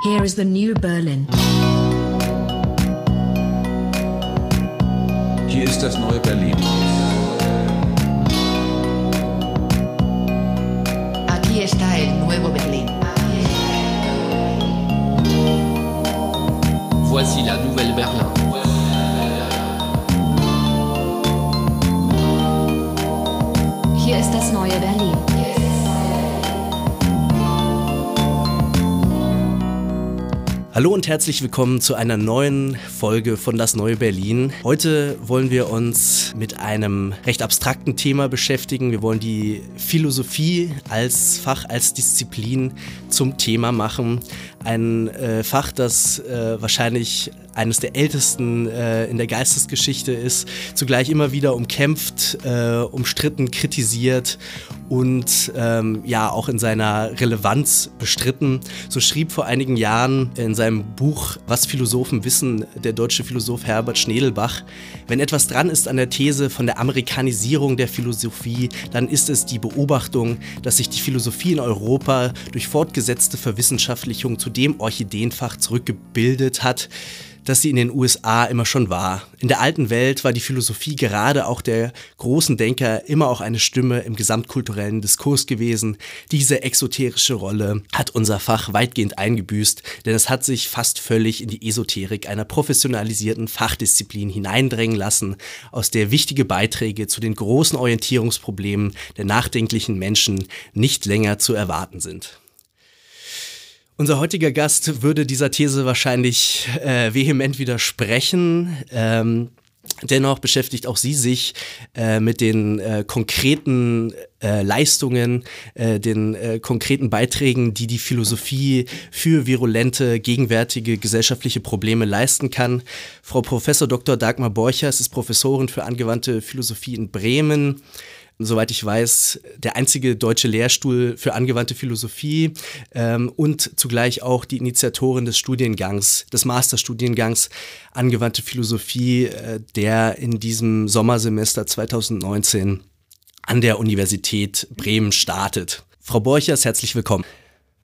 Here is the new Berlin. Hier ist das neue Berlin. Aquí está el nuevo Berlín. Voici la nouvelle Berlin. Hier ist das neue Berlin. Hallo und herzlich willkommen zu einer neuen Folge von Das Neue Berlin. Heute wollen wir uns mit einem recht abstrakten Thema beschäftigen. Wir wollen die Philosophie als Fach, als Disziplin zum Thema machen. Ein äh, Fach, das äh, wahrscheinlich eines der ältesten äh, in der Geistesgeschichte ist, zugleich immer wieder umkämpft, äh, umstritten, kritisiert und ähm, ja auch in seiner Relevanz bestritten. So schrieb vor einigen Jahren in seinem Buch Was Philosophen wissen der deutsche Philosoph Herbert Schnedelbach, wenn etwas dran ist an der These von der Amerikanisierung der Philosophie, dann ist es die Beobachtung, dass sich die Philosophie in Europa durch fortgesetzte Verwissenschaftlichung zu dem Orchideenfach zurückgebildet hat, das sie in den USA immer schon war. In der alten Welt war die Philosophie gerade auch der großen Denker immer auch eine Stimme im gesamtkulturellen Diskurs gewesen. Diese exoterische Rolle hat unser Fach weitgehend eingebüßt, denn es hat sich fast völlig in die Esoterik einer professionalisierten Fachdisziplin hineindrängen lassen, aus der wichtige Beiträge zu den großen Orientierungsproblemen der nachdenklichen Menschen nicht länger zu erwarten sind. Unser heutiger Gast würde dieser These wahrscheinlich äh, vehement widersprechen. Ähm, dennoch beschäftigt auch sie sich äh, mit den äh, konkreten äh, Leistungen, äh, den äh, konkreten Beiträgen, die die Philosophie für virulente, gegenwärtige gesellschaftliche Probleme leisten kann. Frau Professor Dr. Dagmar Borchers ist Professorin für angewandte Philosophie in Bremen soweit ich weiß, der einzige deutsche Lehrstuhl für angewandte Philosophie ähm, und zugleich auch die Initiatorin des Studiengangs, des Masterstudiengangs angewandte Philosophie, äh, der in diesem Sommersemester 2019 an der Universität Bremen startet. Frau Borchers, herzlich willkommen.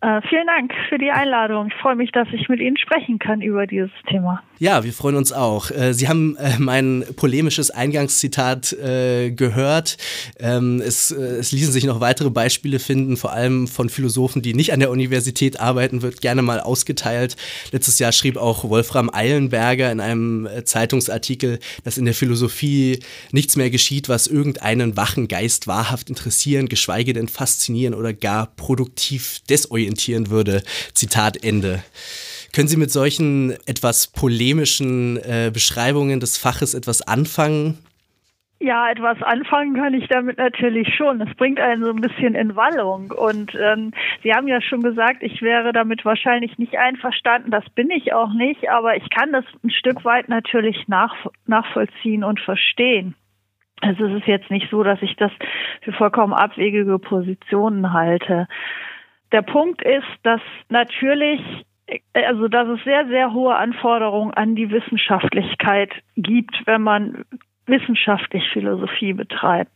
Äh, vielen Dank für die Einladung. Ich freue mich, dass ich mit Ihnen sprechen kann über dieses Thema. Ja, wir freuen uns auch. Äh, Sie haben äh, mein polemisches Eingangszitat äh, gehört. Ähm, es, es ließen sich noch weitere Beispiele finden, vor allem von Philosophen, die nicht an der Universität arbeiten, wird gerne mal ausgeteilt. Letztes Jahr schrieb auch Wolfram Eilenberger in einem Zeitungsartikel, dass in der Philosophie nichts mehr geschieht, was irgendeinen wachen Geist wahrhaft interessieren, geschweige denn faszinieren oder gar produktiv desorientieren würde. Zitat Ende. Können Sie mit solchen etwas polemischen äh, Beschreibungen des Faches etwas anfangen? Ja, etwas anfangen kann ich damit natürlich schon. Es bringt einen so ein bisschen in Wallung. Und ähm, Sie haben ja schon gesagt, ich wäre damit wahrscheinlich nicht einverstanden. Das bin ich auch nicht. Aber ich kann das ein Stück weit natürlich nach, nachvollziehen und verstehen. Also es ist jetzt nicht so, dass ich das für vollkommen abwegige Positionen halte. Der Punkt ist, dass natürlich also dass es sehr, sehr hohe Anforderungen an die Wissenschaftlichkeit gibt, wenn man wissenschaftlich Philosophie betreibt.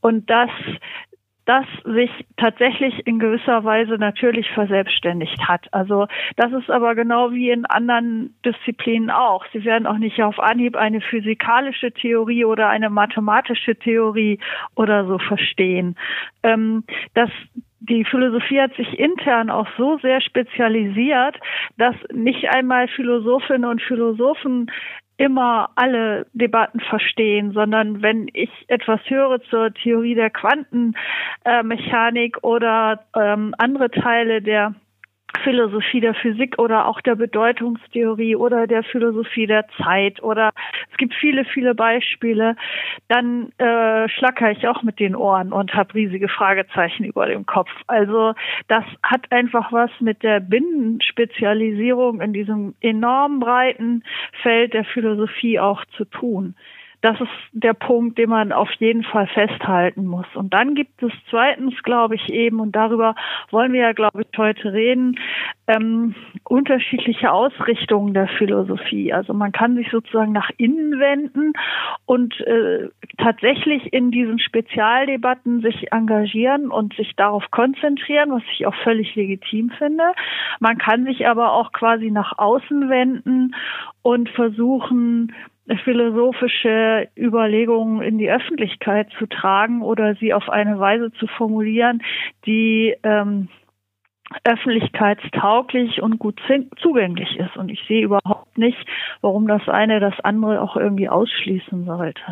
Und dass das sich tatsächlich in gewisser Weise natürlich verselbstständigt hat. Also das ist aber genau wie in anderen Disziplinen auch. Sie werden auch nicht auf Anhieb eine physikalische Theorie oder eine mathematische Theorie oder so verstehen. Ähm, das die Philosophie hat sich intern auch so sehr spezialisiert, dass nicht einmal Philosophinnen und Philosophen immer alle Debatten verstehen, sondern wenn ich etwas höre zur Theorie der Quantenmechanik oder ähm, andere Teile der Philosophie der Physik oder auch der Bedeutungstheorie oder der Philosophie der Zeit oder gibt viele, viele Beispiele, dann äh, schlacker ich auch mit den Ohren und habe riesige Fragezeichen über dem Kopf. Also das hat einfach was mit der Binnenspezialisierung in diesem enorm breiten Feld der Philosophie auch zu tun. Das ist der Punkt, den man auf jeden Fall festhalten muss. Und dann gibt es zweitens, glaube ich, eben, und darüber wollen wir ja, glaube ich, heute reden, ähm, unterschiedliche Ausrichtungen der Philosophie. Also man kann sich sozusagen nach innen wenden und äh, tatsächlich in diesen Spezialdebatten sich engagieren und sich darauf konzentrieren, was ich auch völlig legitim finde. Man kann sich aber auch quasi nach außen wenden und versuchen, philosophische Überlegungen in die Öffentlichkeit zu tragen oder sie auf eine Weise zu formulieren, die ähm, öffentlichkeitstauglich und gut zugänglich ist. Und ich sehe überhaupt nicht, warum das eine das andere auch irgendwie ausschließen sollte.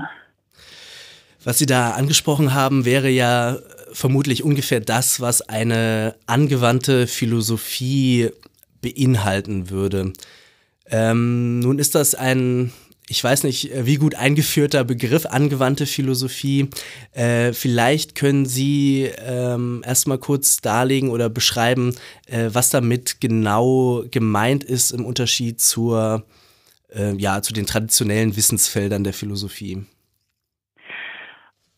Was Sie da angesprochen haben, wäre ja vermutlich ungefähr das, was eine angewandte Philosophie beinhalten würde. Ähm, nun ist das ein ich weiß nicht, äh, wie gut eingeführter Begriff angewandte Philosophie. Äh, vielleicht können Sie ähm, erstmal kurz darlegen oder beschreiben, äh, was damit genau gemeint ist im Unterschied zur, äh, ja, zu den traditionellen Wissensfeldern der Philosophie.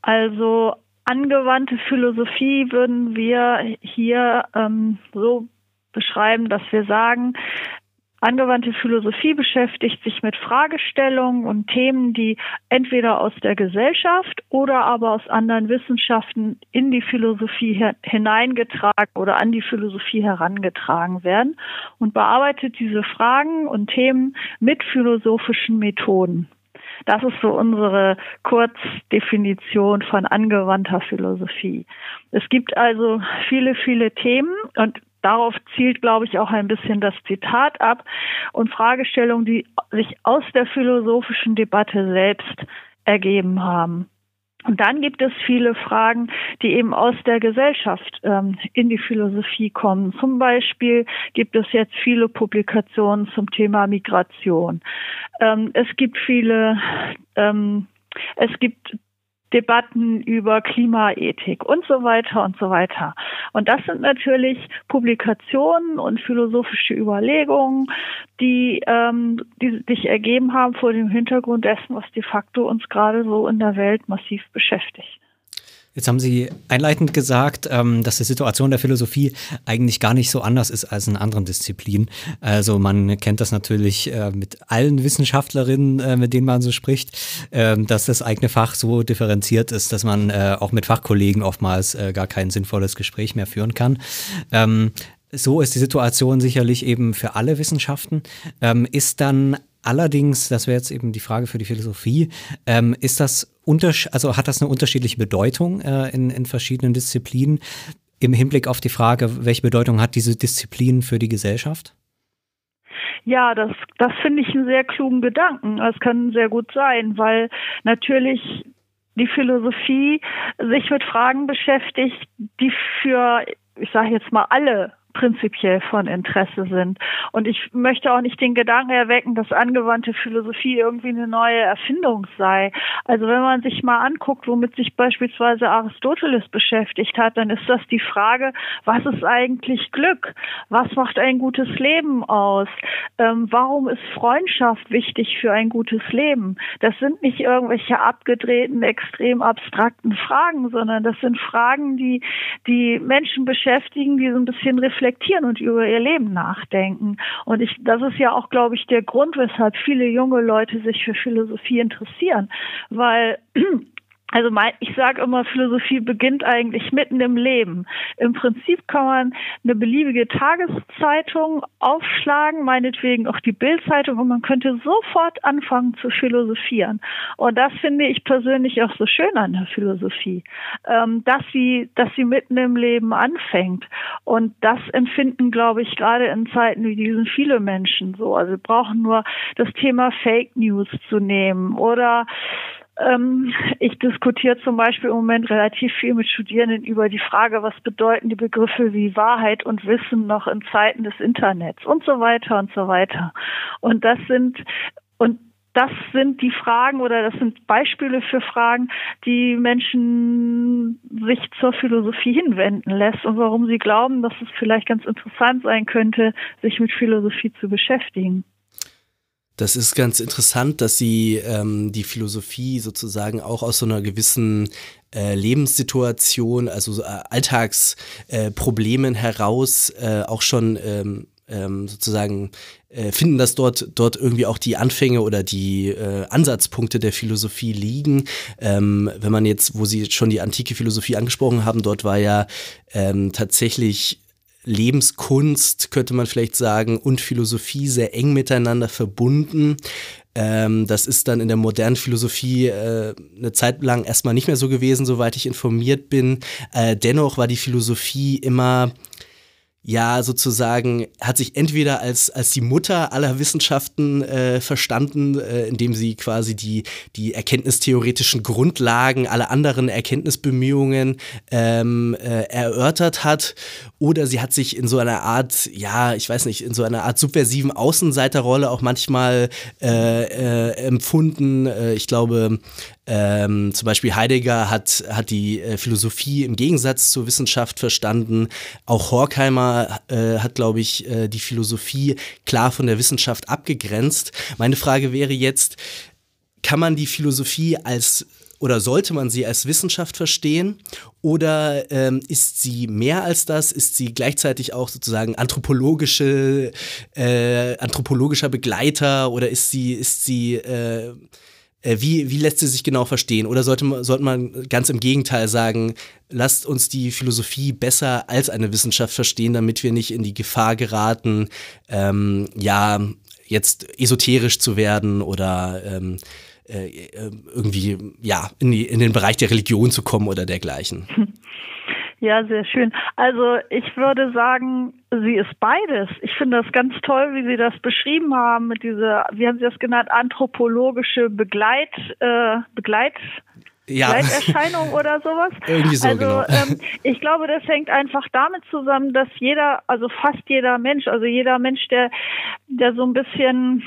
Also angewandte Philosophie würden wir hier ähm, so beschreiben, dass wir sagen, Angewandte Philosophie beschäftigt sich mit Fragestellungen und Themen, die entweder aus der Gesellschaft oder aber aus anderen Wissenschaften in die Philosophie hineingetragen oder an die Philosophie herangetragen werden und bearbeitet diese Fragen und Themen mit philosophischen Methoden. Das ist so unsere Kurzdefinition von angewandter Philosophie. Es gibt also viele, viele Themen und darauf zielt, glaube ich, auch ein bisschen das Zitat ab und Fragestellungen, die sich aus der philosophischen Debatte selbst ergeben haben. Und dann gibt es viele Fragen, die eben aus der Gesellschaft ähm, in die Philosophie kommen. Zum Beispiel gibt es jetzt viele Publikationen zum Thema Migration. Ähm, es gibt viele ähm, es gibt Debatten über Klimaethik und so weiter und so weiter. Und das sind natürlich Publikationen und philosophische Überlegungen, die, ähm, die sich ergeben haben vor dem Hintergrund dessen, was de facto uns gerade so in der Welt massiv beschäftigt. Jetzt haben Sie einleitend gesagt, ähm, dass die Situation der Philosophie eigentlich gar nicht so anders ist als in anderen Disziplinen. Also man kennt das natürlich äh, mit allen Wissenschaftlerinnen, äh, mit denen man so spricht, äh, dass das eigene Fach so differenziert ist, dass man äh, auch mit Fachkollegen oftmals gar kein sinnvolles Gespräch mehr führen kann. Ähm, so ist die Situation sicherlich eben für alle Wissenschaften. Ähm, ist dann allerdings, das wäre jetzt eben die Frage für die Philosophie, ähm, ist das also hat das eine unterschiedliche Bedeutung äh, in, in verschiedenen Disziplinen im Hinblick auf die Frage, welche Bedeutung hat diese Disziplin für die Gesellschaft? Ja, das, das finde ich einen sehr klugen Gedanken. Das kann sehr gut sein, weil natürlich die Philosophie sich mit Fragen beschäftigt, die für, ich sage jetzt mal, alle prinzipiell von Interesse sind. Und ich möchte auch nicht den Gedanken erwecken, dass angewandte Philosophie irgendwie eine neue Erfindung sei. Also wenn man sich mal anguckt, womit sich beispielsweise Aristoteles beschäftigt hat, dann ist das die Frage, was ist eigentlich Glück? Was macht ein gutes Leben aus? Ähm, warum ist Freundschaft wichtig für ein gutes Leben? Das sind nicht irgendwelche abgedrehten, extrem abstrakten Fragen, sondern das sind Fragen, die die Menschen beschäftigen, die so ein bisschen reflektieren und über ihr Leben nachdenken. Und ich, das ist ja auch, glaube ich, der Grund, weshalb viele junge Leute sich für Philosophie interessieren, weil also mein, ich sage immer, Philosophie beginnt eigentlich mitten im Leben. Im Prinzip kann man eine beliebige Tageszeitung aufschlagen, meinetwegen auch die Bildzeitung, und man könnte sofort anfangen zu philosophieren. Und das finde ich persönlich auch so schön an der Philosophie, ähm, dass sie, dass sie mitten im Leben anfängt. Und das empfinden, glaube ich, gerade in Zeiten wie diesen viele Menschen so. Also wir brauchen nur das Thema Fake News zu nehmen oder ich diskutiere zum Beispiel im Moment relativ viel mit Studierenden über die Frage, was bedeuten die Begriffe wie Wahrheit und Wissen noch in Zeiten des Internets und so weiter und so weiter. Und das sind und das sind die Fragen oder das sind Beispiele für Fragen, die Menschen sich zur Philosophie hinwenden lässt und warum sie glauben, dass es vielleicht ganz interessant sein könnte, sich mit Philosophie zu beschäftigen. Das ist ganz interessant, dass Sie ähm, die Philosophie sozusagen auch aus so einer gewissen äh, Lebenssituation, also so, äh, Alltagsproblemen äh, heraus äh, auch schon ähm, ähm, sozusagen äh, finden, dass dort, dort irgendwie auch die Anfänge oder die äh, Ansatzpunkte der Philosophie liegen. Ähm, wenn man jetzt, wo Sie schon die antike Philosophie angesprochen haben, dort war ja ähm, tatsächlich Lebenskunst, könnte man vielleicht sagen, und Philosophie sehr eng miteinander verbunden. Ähm, das ist dann in der modernen Philosophie äh, eine Zeit lang erstmal nicht mehr so gewesen, soweit ich informiert bin. Äh, dennoch war die Philosophie immer ja sozusagen hat sich entweder als, als die Mutter aller Wissenschaften äh, verstanden, äh, indem sie quasi die, die erkenntnistheoretischen Grundlagen aller anderen Erkenntnisbemühungen ähm, äh, erörtert hat, oder sie hat sich in so einer Art, ja, ich weiß nicht, in so einer Art subversiven Außenseiterrolle auch manchmal äh, äh, empfunden. Äh, ich glaube, ähm, zum Beispiel Heidegger hat, hat die äh, Philosophie im Gegensatz zur Wissenschaft verstanden. Auch Horkheimer äh, hat, glaube ich, äh, die Philosophie klar von der Wissenschaft abgegrenzt. Meine Frage wäre jetzt, kann man die Philosophie als oder sollte man sie als Wissenschaft verstehen? Oder ähm, ist sie mehr als das? Ist sie gleichzeitig auch sozusagen anthropologische, äh, anthropologischer Begleiter oder ist sie, ist sie äh, wie, wie lässt sie sich genau verstehen? Oder sollte man, sollte man ganz im Gegenteil sagen, lasst uns die Philosophie besser als eine Wissenschaft verstehen, damit wir nicht in die Gefahr geraten, ähm, ja, jetzt esoterisch zu werden oder ähm, äh, äh irgendwie, ja, in, die, in den Bereich der Religion zu kommen oder dergleichen. Ja, sehr schön. Also ich würde sagen, sie ist beides. Ich finde das ganz toll, wie Sie das beschrieben haben mit dieser, wie haben Sie das genannt, anthropologische Begleit, äh, Begleit ja. Begleiterscheinung oder sowas. Irgendwie so, also genau. ähm, ich glaube, das hängt einfach damit zusammen, dass jeder, also fast jeder Mensch, also jeder Mensch, der, der so ein bisschen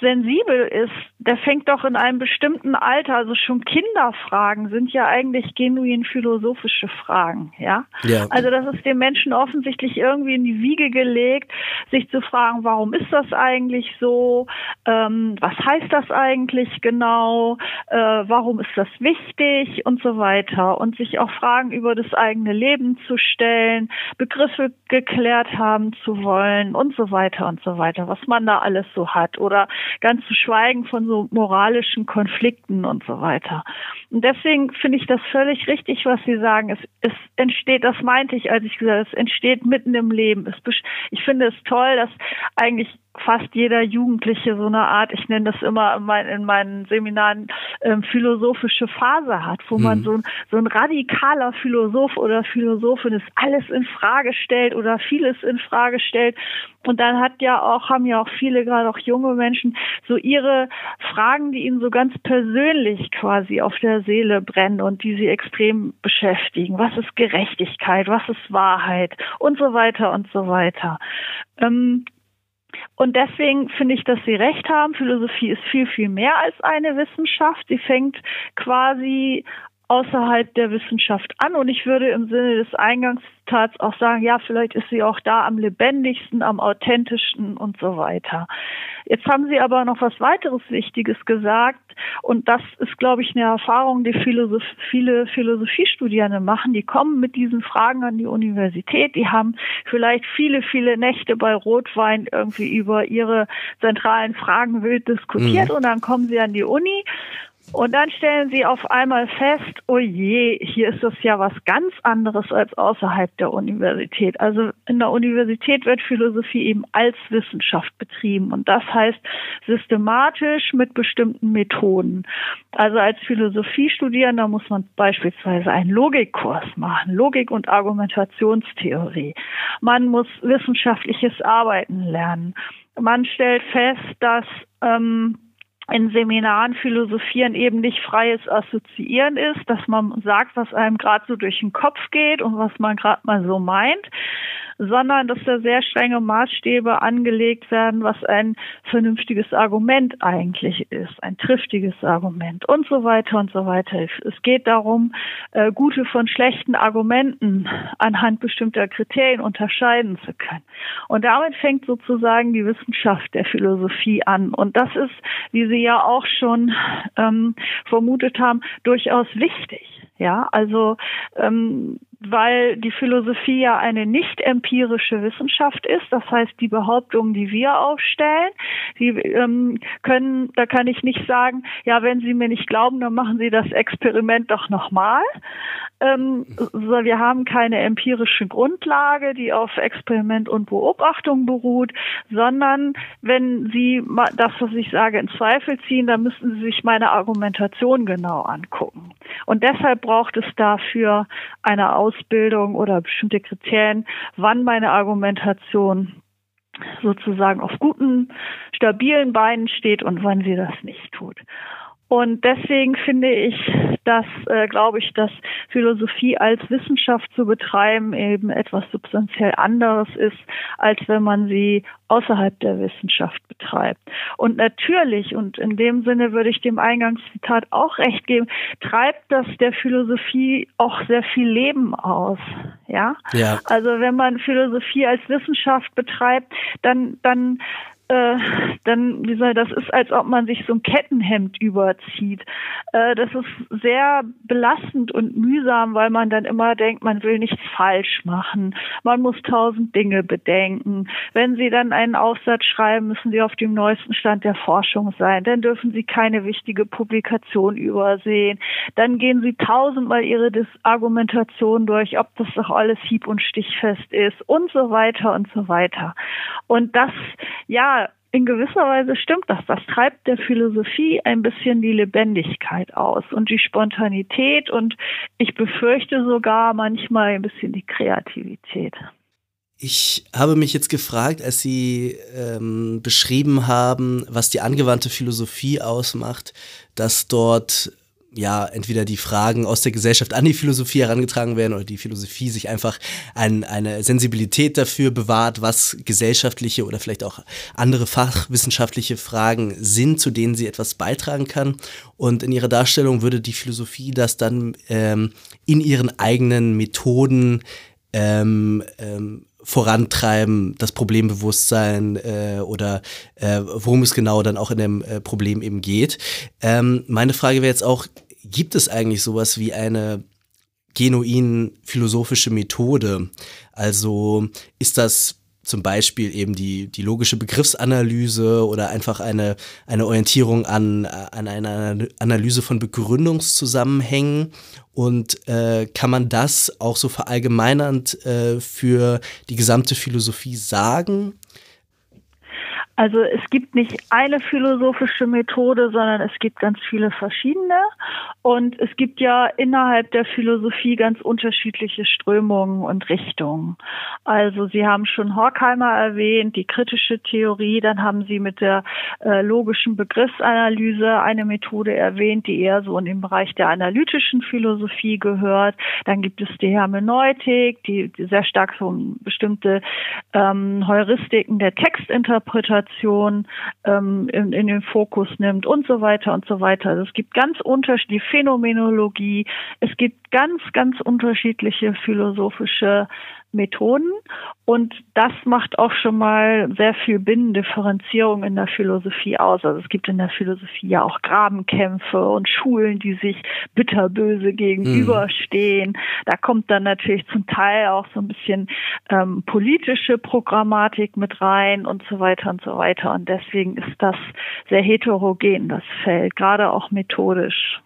sensibel ist, der fängt doch in einem bestimmten Alter, also schon Kinderfragen sind ja eigentlich genuin philosophische Fragen, ja? ja. Also das ist dem Menschen offensichtlich irgendwie in die Wiege gelegt, sich zu fragen, warum ist das eigentlich so? Ähm, was heißt das eigentlich genau? Äh, warum ist das wichtig und so weiter? Und sich auch Fragen über das eigene Leben zu stellen, Begriffe geklärt haben zu wollen und so weiter und so weiter, was man da alles so hat oder ganz zu schweigen von so moralischen Konflikten und so weiter. Und deswegen finde ich das völlig richtig, was Sie sagen. Es, es entsteht, das meinte ich, als ich gesagt habe, es entsteht mitten im Leben. Es, ich finde es toll, dass eigentlich fast jeder Jugendliche so eine Art, ich nenne das immer in, mein, in meinen Seminaren, ähm, philosophische Phase hat, wo mhm. man so ein, so ein radikaler Philosoph oder Philosophin ist, alles in Frage stellt oder vieles in Frage stellt. Und dann hat ja auch, haben ja auch viele, gerade auch junge Menschen, so ihre Fragen, die ihnen so ganz persönlich quasi auf der Seele brennen und die sie extrem beschäftigen. Was ist Gerechtigkeit? Was ist Wahrheit? Und so weiter und so weiter. Ähm, und deswegen finde ich, dass Sie recht haben. Philosophie ist viel, viel mehr als eine Wissenschaft. Sie fängt quasi außerhalb der Wissenschaft an. Und ich würde im Sinne des Eingangstats auch sagen, ja, vielleicht ist sie auch da am lebendigsten, am authentischsten und so weiter. Jetzt haben Sie aber noch was weiteres Wichtiges gesagt. Und das ist, glaube ich, eine Erfahrung, die Philosoph viele Philosophiestudierende machen. Die kommen mit diesen Fragen an die Universität. Die haben vielleicht viele, viele Nächte bei Rotwein irgendwie über ihre zentralen Fragen wild diskutiert. Mhm. Und dann kommen sie an die Uni und dann stellen sie auf einmal fest, oh je, hier ist das ja was ganz anderes als außerhalb der Universität. Also in der Universität wird Philosophie eben als Wissenschaft betrieben und das heißt systematisch mit bestimmten Methoden. Also als Philosophiestudierender muss man beispielsweise einen Logikkurs machen, Logik und Argumentationstheorie. Man muss wissenschaftliches Arbeiten lernen. Man stellt fest, dass ähm, in Seminaren philosophieren eben nicht freies Assoziieren ist, dass man sagt, was einem gerade so durch den Kopf geht und was man gerade mal so meint, sondern dass da sehr strenge Maßstäbe angelegt werden, was ein vernünftiges Argument eigentlich ist, ein triftiges Argument und so weiter und so weiter. Es geht darum, äh, gute von schlechten Argumenten anhand bestimmter Kriterien unterscheiden zu können. Und damit fängt sozusagen die Wissenschaft der Philosophie an. Und das ist, wie Sie ja auch schon ähm, vermutet haben, durchaus wichtig. Ja, also ähm, weil die Philosophie ja eine nicht empirische Wissenschaft ist. Das heißt, die Behauptungen, die wir aufstellen, die ähm, können, da kann ich nicht sagen, ja, wenn Sie mir nicht glauben, dann machen Sie das Experiment doch nochmal. Ähm, wir haben keine empirische Grundlage, die auf Experiment und Beobachtung beruht, sondern wenn Sie das, was ich sage, in Zweifel ziehen, dann müssen Sie sich meine Argumentation genau angucken. Und deshalb braucht es dafür eine Ausbildung oder bestimmte Kriterien, wann meine Argumentation sozusagen auf guten, stabilen Beinen steht und wann sie das nicht tut. Und deswegen finde ich, dass, äh, glaube ich, dass Philosophie als Wissenschaft zu betreiben eben etwas substanziell anderes ist, als wenn man sie außerhalb der Wissenschaft betreibt. Und natürlich, und in dem Sinne würde ich dem Eingangszitat auch recht geben, treibt das der Philosophie auch sehr viel Leben aus. Ja. ja. Also wenn man Philosophie als Wissenschaft betreibt, dann, dann äh, dann, wie soll das ist, als ob man sich so ein Kettenhemd überzieht. Äh, das ist sehr belastend und mühsam, weil man dann immer denkt, man will nichts falsch machen. Man muss tausend Dinge bedenken. Wenn Sie dann einen Aufsatz schreiben, müssen Sie auf dem neuesten Stand der Forschung sein. Dann dürfen Sie keine wichtige Publikation übersehen. Dann gehen Sie tausendmal Ihre Argumentation durch, ob das doch alles hieb- und stichfest ist und so weiter und so weiter. Und das, ja, in gewisser Weise stimmt das. Das treibt der Philosophie ein bisschen die Lebendigkeit aus und die Spontanität und ich befürchte sogar manchmal ein bisschen die Kreativität. Ich habe mich jetzt gefragt, als Sie ähm, beschrieben haben, was die angewandte Philosophie ausmacht, dass dort ja, entweder die Fragen aus der Gesellschaft an die Philosophie herangetragen werden oder die Philosophie sich einfach ein, eine Sensibilität dafür bewahrt, was gesellschaftliche oder vielleicht auch andere fachwissenschaftliche Fragen sind, zu denen sie etwas beitragen kann. Und in ihrer Darstellung würde die Philosophie das dann ähm, in ihren eigenen Methoden ähm, ähm, vorantreiben, das Problembewusstsein äh, oder äh, worum es genau dann auch in dem äh, Problem eben geht. Ähm, meine Frage wäre jetzt auch, gibt es eigentlich sowas wie eine genuin philosophische Methode? Also ist das zum Beispiel eben die, die logische Begriffsanalyse oder einfach eine, eine Orientierung an, an einer Analyse von Begründungszusammenhängen. Und äh, kann man das auch so verallgemeinernd äh, für die gesamte Philosophie sagen? Also es gibt nicht eine philosophische Methode, sondern es gibt ganz viele verschiedene. Und es gibt ja innerhalb der Philosophie ganz unterschiedliche Strömungen und Richtungen. Also Sie haben schon Horkheimer erwähnt, die kritische Theorie. Dann haben Sie mit der äh, logischen Begriffsanalyse eine Methode erwähnt, die eher so in den Bereich der analytischen Philosophie gehört. Dann gibt es die Hermeneutik, die, sehr stark so bestimmte ähm, Heuristiken der Textinterpretation Kommunikation ähm, in, in den Fokus nimmt und so weiter und so weiter. Also es gibt ganz unterschiedliche Phänomenologie, es gibt ganz, ganz unterschiedliche philosophische Methoden und das macht auch schon mal sehr viel Binnendifferenzierung in der Philosophie aus. Also es gibt in der Philosophie ja auch Grabenkämpfe und Schulen, die sich bitterböse gegenüberstehen. Mhm. Da kommt dann natürlich zum Teil auch so ein bisschen ähm, politische Programmatik mit rein und so weiter und so weiter. Und deswegen ist das sehr heterogen, das Feld, gerade auch methodisch.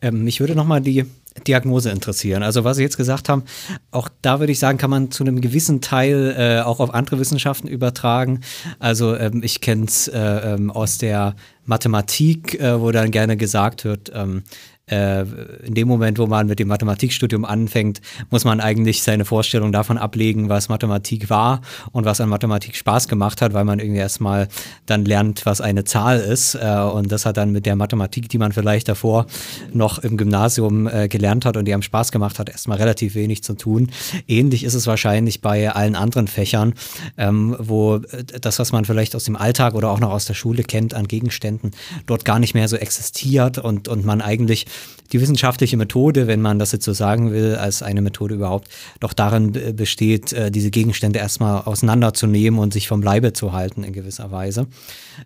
Ähm, mich würde nochmal die Diagnose interessieren. Also was Sie jetzt gesagt haben, auch da würde ich sagen, kann man zu einem gewissen Teil äh, auch auf andere Wissenschaften übertragen. Also ähm, ich kenne es äh, ähm, aus der Mathematik, äh, wo dann gerne gesagt wird, ähm, äh, in dem Moment, wo man mit dem Mathematikstudium anfängt, muss man eigentlich seine Vorstellung davon ablegen, was Mathematik war und was an Mathematik Spaß gemacht hat, weil man irgendwie erstmal dann lernt, was eine Zahl ist. Äh, und das hat dann mit der Mathematik, die man vielleicht davor noch im Gymnasium äh, gelernt hat und die einem Spaß gemacht hat, erstmal relativ wenig zu tun. Ähnlich ist es wahrscheinlich bei allen anderen Fächern, ähm, wo das, was man vielleicht aus dem Alltag oder auch noch aus der Schule kennt an Gegenständen, dort gar nicht mehr so existiert und, und man eigentlich die wissenschaftliche Methode, wenn man das jetzt so sagen will, als eine Methode überhaupt, doch darin besteht, äh, diese Gegenstände erstmal auseinanderzunehmen und sich vom Leibe zu halten in gewisser Weise.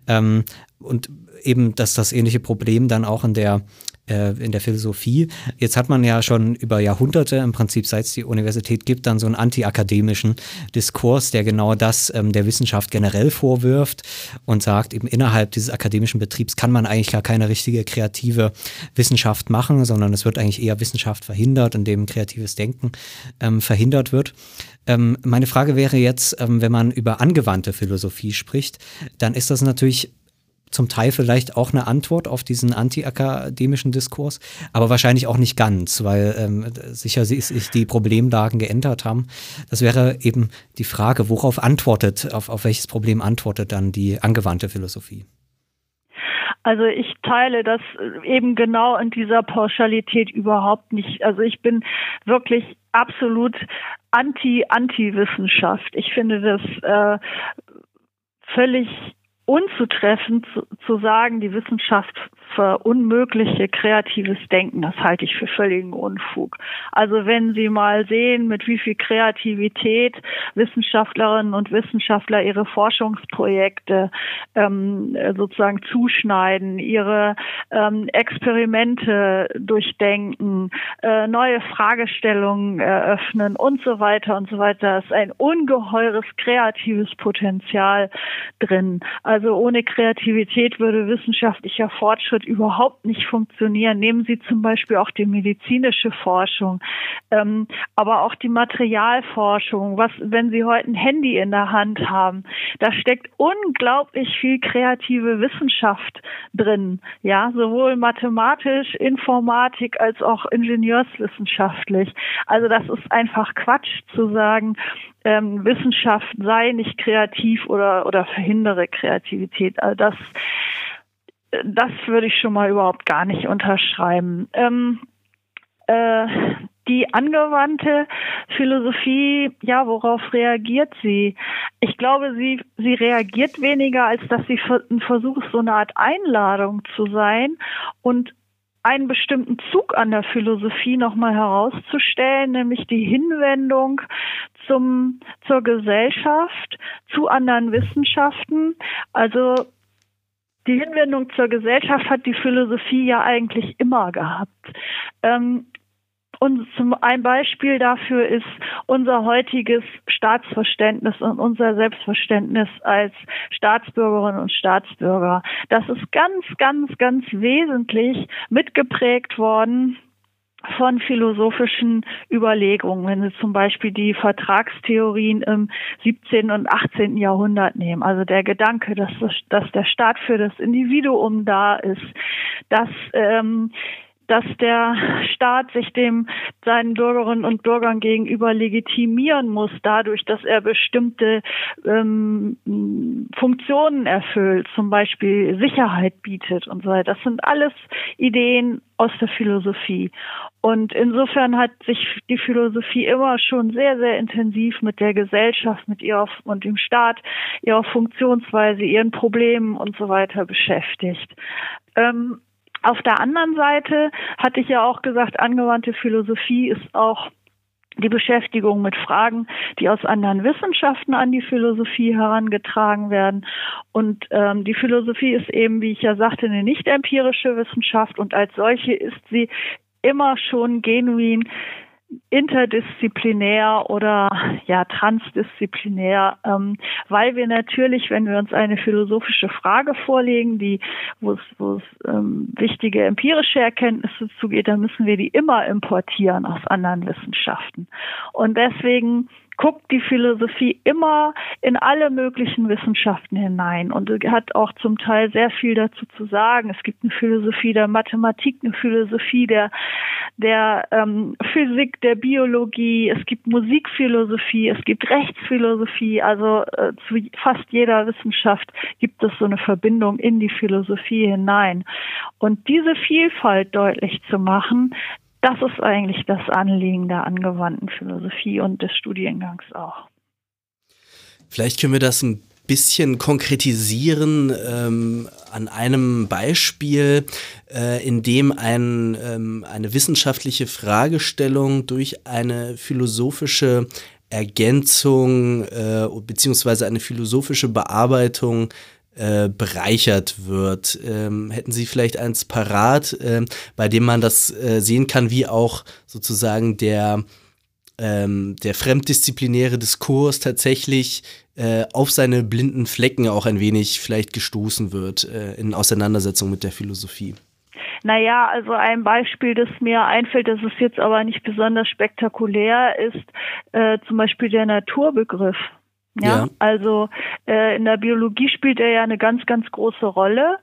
Ähm, und eben, dass das ähnliche Problem dann auch in der äh, in der Philosophie. Jetzt hat man ja schon über Jahrhunderte, im Prinzip seit es die Universität gibt, dann so einen antiakademischen Diskurs, der genau das ähm, der Wissenschaft generell vorwirft und sagt, eben innerhalb dieses akademischen Betriebs kann man eigentlich gar keine richtige kreative Wissenschaft machen, sondern es wird eigentlich eher Wissenschaft verhindert, indem kreatives Denken ähm, verhindert wird. Ähm, meine Frage wäre jetzt, ähm, wenn man über angewandte Philosophie spricht, dann ist das natürlich zum Teil vielleicht auch eine Antwort auf diesen antiakademischen Diskurs, aber wahrscheinlich auch nicht ganz, weil ähm, sicher sich die Problemlagen geändert haben. Das wäre eben die Frage, worauf antwortet, auf, auf welches Problem antwortet dann die angewandte Philosophie? Also ich teile das eben genau in dieser Pauschalität überhaupt nicht. Also ich bin wirklich absolut anti-Anti-Wissenschaft. Ich finde das äh, völlig unzutreffend zu, zu sagen, die Wissenschaft verunmögliche kreatives Denken. Das halte ich für völligen Unfug. Also wenn Sie mal sehen, mit wie viel Kreativität Wissenschaftlerinnen und Wissenschaftler ihre Forschungsprojekte ähm, sozusagen zuschneiden, ihre ähm, Experimente durchdenken, äh, neue Fragestellungen eröffnen und so weiter und so weiter. Ist ein ungeheures kreatives Potenzial drin. Also ohne Kreativität würde wissenschaftlicher Fortschritt wird überhaupt nicht funktionieren. Nehmen Sie zum Beispiel auch die medizinische Forschung, ähm, aber auch die Materialforschung. Was, wenn Sie heute ein Handy in der Hand haben, da steckt unglaublich viel kreative Wissenschaft drin. Ja, sowohl mathematisch, Informatik als auch ingenieurswissenschaftlich. Also das ist einfach Quatsch zu sagen, ähm, Wissenschaft sei nicht kreativ oder, oder verhindere Kreativität. Also das, das würde ich schon mal überhaupt gar nicht unterschreiben. Ähm, äh, die angewandte Philosophie, ja, worauf reagiert sie? Ich glaube, sie, sie reagiert weniger, als dass sie ein Versuch ist, so eine Art Einladung zu sein und einen bestimmten Zug an der Philosophie nochmal herauszustellen, nämlich die Hinwendung zum, zur Gesellschaft, zu anderen Wissenschaften. Also die Hinwendung zur Gesellschaft hat die Philosophie ja eigentlich immer gehabt. Ähm, und zum ein Beispiel dafür ist unser heutiges Staatsverständnis und unser Selbstverständnis als Staatsbürgerinnen und Staatsbürger. Das ist ganz, ganz, ganz wesentlich mitgeprägt worden von philosophischen Überlegungen, wenn Sie zum Beispiel die Vertragstheorien im 17. und 18. Jahrhundert nehmen. Also der Gedanke, dass, dass der Staat für das Individuum da ist, dass ähm, dass der Staat sich dem seinen Bürgerinnen und Bürgern gegenüber legitimieren muss, dadurch, dass er bestimmte ähm, Funktionen erfüllt, zum Beispiel Sicherheit bietet und so weiter. Das sind alles Ideen aus der Philosophie. Und insofern hat sich die Philosophie immer schon sehr, sehr intensiv mit der Gesellschaft, mit ihrer und dem Staat, ihrer Funktionsweise, ihren Problemen und so weiter beschäftigt. Ähm, auf der anderen Seite hatte ich ja auch gesagt, angewandte Philosophie ist auch die Beschäftigung mit Fragen, die aus anderen Wissenschaften an die Philosophie herangetragen werden. Und ähm, die Philosophie ist eben, wie ich ja sagte, eine nicht empirische Wissenschaft und als solche ist sie immer schon genuin interdisziplinär oder ja transdisziplinär, ähm, weil wir natürlich, wenn wir uns eine philosophische Frage vorlegen, die wo es, wo es ähm, wichtige empirische Erkenntnisse zugeht, dann müssen wir die immer importieren aus anderen Wissenschaften. Und deswegen guckt die Philosophie immer in alle möglichen Wissenschaften hinein und hat auch zum Teil sehr viel dazu zu sagen. Es gibt eine Philosophie der Mathematik, eine Philosophie der, der ähm, Physik, der Biologie, es gibt Musikphilosophie, es gibt Rechtsphilosophie, also äh, zu fast jeder Wissenschaft gibt es so eine Verbindung in die Philosophie hinein. Und diese Vielfalt deutlich zu machen, das ist eigentlich das Anliegen der angewandten Philosophie und des Studiengangs auch. Vielleicht können wir das ein bisschen konkretisieren ähm, an einem Beispiel, äh, in dem ein, ähm, eine wissenschaftliche Fragestellung durch eine philosophische Ergänzung äh, beziehungsweise eine philosophische Bearbeitung äh, bereichert wird. Ähm, hätten Sie vielleicht eins parat, äh, bei dem man das äh, sehen kann, wie auch sozusagen der, ähm, der fremddisziplinäre Diskurs tatsächlich äh, auf seine blinden Flecken auch ein wenig vielleicht gestoßen wird äh, in Auseinandersetzung mit der Philosophie? Naja, also ein Beispiel, das mir einfällt, das ist jetzt aber nicht besonders spektakulär, ist äh, zum Beispiel der Naturbegriff. Ja, ja. also äh, in der Biologie spielt er ja eine ganz, ganz große Rolle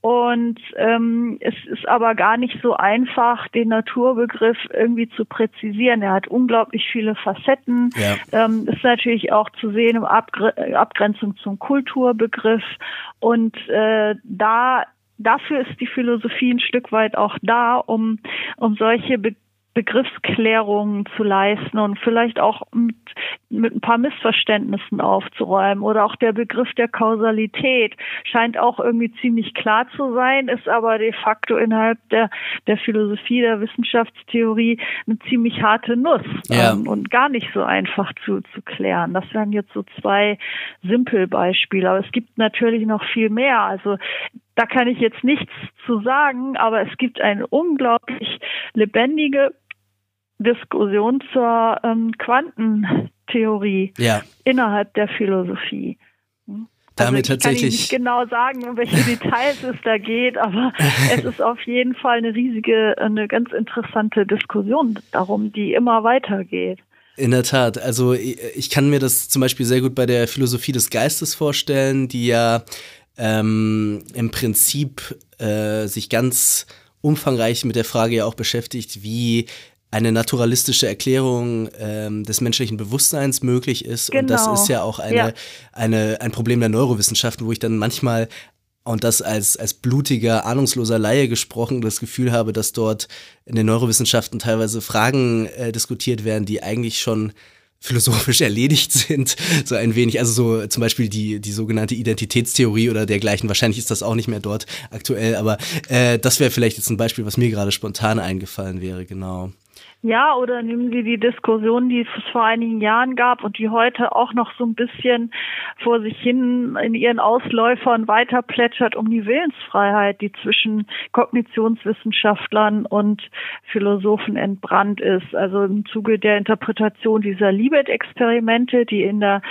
und ähm, es ist aber gar nicht so einfach, den Naturbegriff irgendwie zu präzisieren. Er hat unglaublich viele Facetten. Ja. Ähm, ist natürlich auch zu sehen im Abgre Abgrenzung zum Kulturbegriff und äh, da dafür ist die Philosophie ein Stück weit auch da, um, um solche Be Begriffsklärungen zu leisten und vielleicht auch mit, mit ein paar Missverständnissen aufzuräumen. Oder auch der Begriff der Kausalität scheint auch irgendwie ziemlich klar zu sein, ist aber de facto innerhalb der, der Philosophie, der Wissenschaftstheorie eine ziemlich harte Nuss ja. ähm, und gar nicht so einfach zu, zu klären. Das wären jetzt so zwei Simpelbeispiele. Aber es gibt natürlich noch viel mehr. Also da kann ich jetzt nichts zu sagen, aber es gibt eine unglaublich lebendige Diskussion zur ähm, Quantentheorie ja. innerhalb der Philosophie. Hm? Also Damit ich tatsächlich. kann Ihnen nicht genau sagen, um welche Details es da geht, aber es ist auf jeden Fall eine riesige, eine ganz interessante Diskussion darum, die immer weitergeht. In der Tat. Also ich kann mir das zum Beispiel sehr gut bei der Philosophie des Geistes vorstellen, die ja ähm, im Prinzip äh, sich ganz umfangreich mit der Frage ja auch beschäftigt, wie eine naturalistische Erklärung ähm, des menschlichen Bewusstseins möglich ist. Genau. Und das ist ja auch eine, ja. eine, ein Problem der Neurowissenschaften, wo ich dann manchmal und das als, als blutiger, ahnungsloser Laie gesprochen, das Gefühl habe, dass dort in den Neurowissenschaften teilweise Fragen äh, diskutiert werden, die eigentlich schon philosophisch erledigt sind, so ein wenig, also so zum Beispiel die, die sogenannte Identitätstheorie oder dergleichen, wahrscheinlich ist das auch nicht mehr dort aktuell, aber äh, das wäre vielleicht jetzt ein Beispiel, was mir gerade spontan eingefallen wäre, genau. Ja, oder nehmen Sie die Diskussion, die es vor einigen Jahren gab und die heute auch noch so ein bisschen vor sich hin in ihren Ausläufern weiter plätschert um die Willensfreiheit, die zwischen Kognitionswissenschaftlern und Philosophen entbrannt ist. Also im Zuge der Interpretation dieser Libet-Experimente, die in der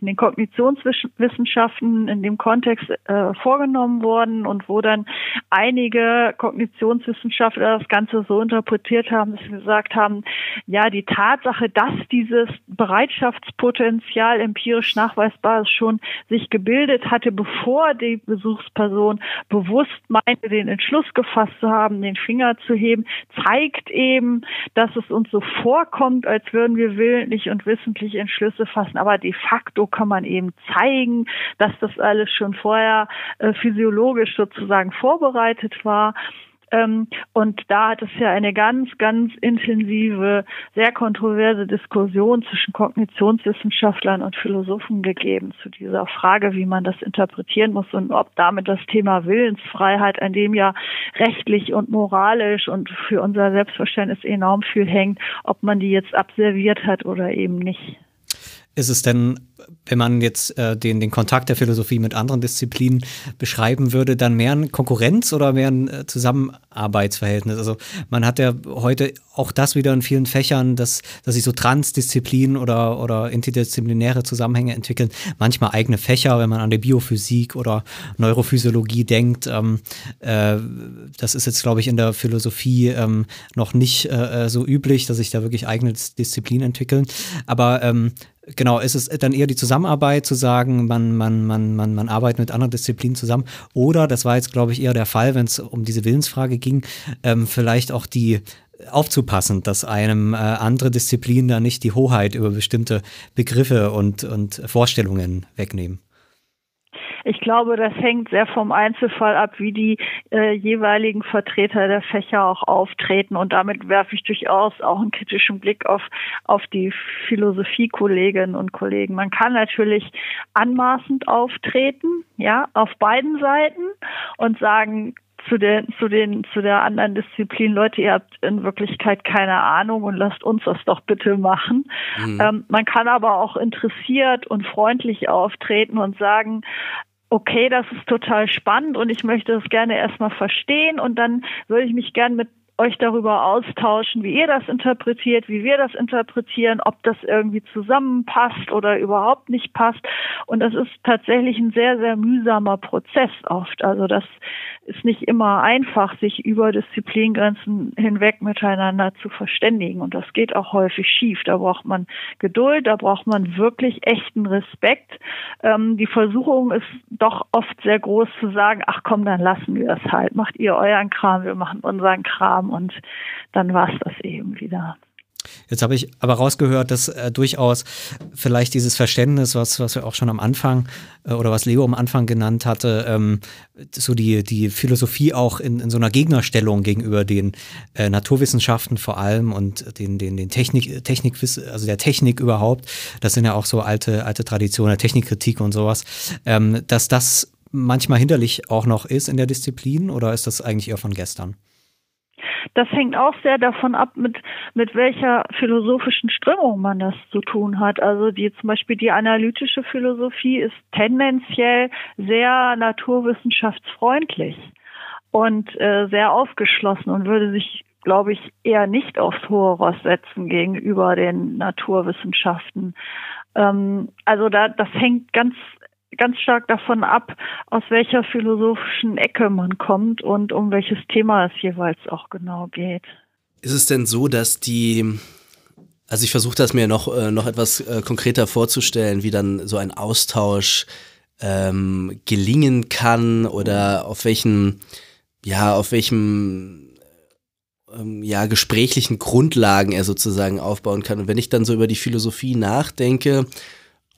in den Kognitionswissenschaften in dem Kontext äh, vorgenommen wurden und wo dann einige Kognitionswissenschaftler das Ganze so interpretiert haben, dass sie gesagt haben, ja, die Tatsache, dass dieses Bereitschaftspotenzial empirisch nachweisbar ist, schon sich gebildet hatte, bevor die Besuchsperson bewusst meinte, den Entschluss gefasst zu haben, den Finger zu heben, zeigt eben, dass es uns so vorkommt, als würden wir willentlich und wissentlich Entschlüsse fassen, aber de facto kann man eben zeigen, dass das alles schon vorher äh, physiologisch sozusagen vorbereitet war. Ähm, und da hat es ja eine ganz, ganz intensive, sehr kontroverse Diskussion zwischen Kognitionswissenschaftlern und Philosophen gegeben zu dieser Frage, wie man das interpretieren muss und ob damit das Thema Willensfreiheit, an dem ja rechtlich und moralisch und für unser Selbstverständnis enorm viel hängt, ob man die jetzt abserviert hat oder eben nicht. Ist es denn wenn man jetzt äh, den, den Kontakt der Philosophie mit anderen Disziplinen beschreiben würde, dann mehr ein Konkurrenz oder mehr ein äh, Zusammenarbeitsverhältnis? Also man hat ja heute auch das wieder in vielen Fächern, dass, dass sich so Transdisziplinen oder, oder interdisziplinäre Zusammenhänge entwickeln. Manchmal eigene Fächer, wenn man an die Biophysik oder Neurophysiologie denkt. Ähm, äh, das ist jetzt, glaube ich, in der Philosophie ähm, noch nicht äh, äh, so üblich, dass sich da wirklich eigene Disziplinen entwickeln. Aber ähm, genau, ist es dann eher die Zusammenarbeit zu sagen, man, man, man, man, man arbeitet mit anderen Disziplinen zusammen? Oder, das war jetzt, glaube ich, eher der Fall, wenn es um diese Willensfrage ging, ähm, vielleicht auch die aufzupassen, dass einem äh, andere Disziplinen da nicht die Hoheit über bestimmte Begriffe und, und Vorstellungen wegnehmen. Ich glaube, das hängt sehr vom Einzelfall ab, wie die äh, jeweiligen Vertreter der Fächer auch auftreten. Und damit werfe ich durchaus auch einen kritischen Blick auf, auf die Philosophiekolleginnen und Kollegen. Man kann natürlich anmaßend auftreten, ja, auf beiden Seiten und sagen, zu den, zu den, zu der anderen Disziplin, Leute, ihr habt in Wirklichkeit keine Ahnung und lasst uns das doch bitte machen. Mhm. Ähm, man kann aber auch interessiert und freundlich auftreten und sagen, okay, das ist total spannend und ich möchte das gerne erstmal verstehen und dann würde ich mich gern mit euch darüber austauschen, wie ihr das interpretiert, wie wir das interpretieren, ob das irgendwie zusammenpasst oder überhaupt nicht passt. Und das ist tatsächlich ein sehr, sehr mühsamer Prozess oft. Also das ist nicht immer einfach, sich über Disziplingrenzen hinweg miteinander zu verständigen. Und das geht auch häufig schief. Da braucht man Geduld, da braucht man wirklich echten Respekt. Ähm, die Versuchung ist doch oft sehr groß zu sagen, ach komm, dann lassen wir es halt. Macht ihr euren Kram, wir machen unseren Kram und dann war es das eben wieder. Jetzt habe ich aber rausgehört, dass äh, durchaus vielleicht dieses Verständnis, was, was wir auch schon am Anfang äh, oder was Leo am Anfang genannt hatte, ähm, so die, die Philosophie auch in, in so einer Gegnerstellung gegenüber den äh, Naturwissenschaften vor allem und den, den, den Technik, Technik, also der Technik überhaupt, das sind ja auch so alte, alte Traditionen, der Technikkritik und sowas, ähm, dass das manchmal hinderlich auch noch ist in der Disziplin oder ist das eigentlich eher von gestern? Das hängt auch sehr davon ab, mit, mit welcher philosophischen Strömung man das zu tun hat. Also die, zum Beispiel die analytische Philosophie ist tendenziell sehr naturwissenschaftsfreundlich und äh, sehr aufgeschlossen und würde sich glaube ich, eher nicht aufs hohe Ross setzen gegenüber den Naturwissenschaften. Ähm, also da, das hängt ganz ganz stark davon ab, aus welcher philosophischen Ecke man kommt und um welches Thema es jeweils auch genau geht. Ist es denn so, dass die, also ich versuche das mir noch, äh, noch etwas äh, konkreter vorzustellen, wie dann so ein Austausch ähm, gelingen kann oder auf welchen, ja, auf welchem ähm, ja, gesprächlichen Grundlagen er sozusagen aufbauen kann. Und wenn ich dann so über die Philosophie nachdenke,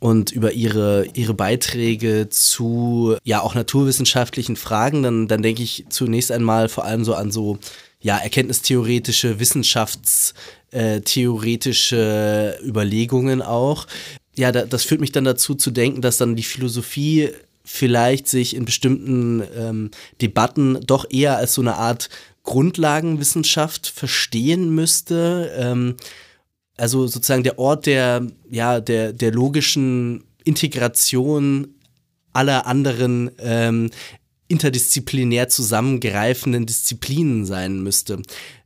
und über ihre, ihre Beiträge zu ja auch naturwissenschaftlichen Fragen, dann, dann denke ich zunächst einmal vor allem so an so ja, erkenntnistheoretische, wissenschaftstheoretische Überlegungen auch. Ja, da, das führt mich dann dazu zu denken, dass dann die Philosophie vielleicht sich in bestimmten ähm, Debatten doch eher als so eine Art Grundlagenwissenschaft verstehen müsste. Ähm, also sozusagen der Ort der, ja, der, der logischen Integration aller anderen ähm, interdisziplinär zusammengreifenden Disziplinen sein müsste.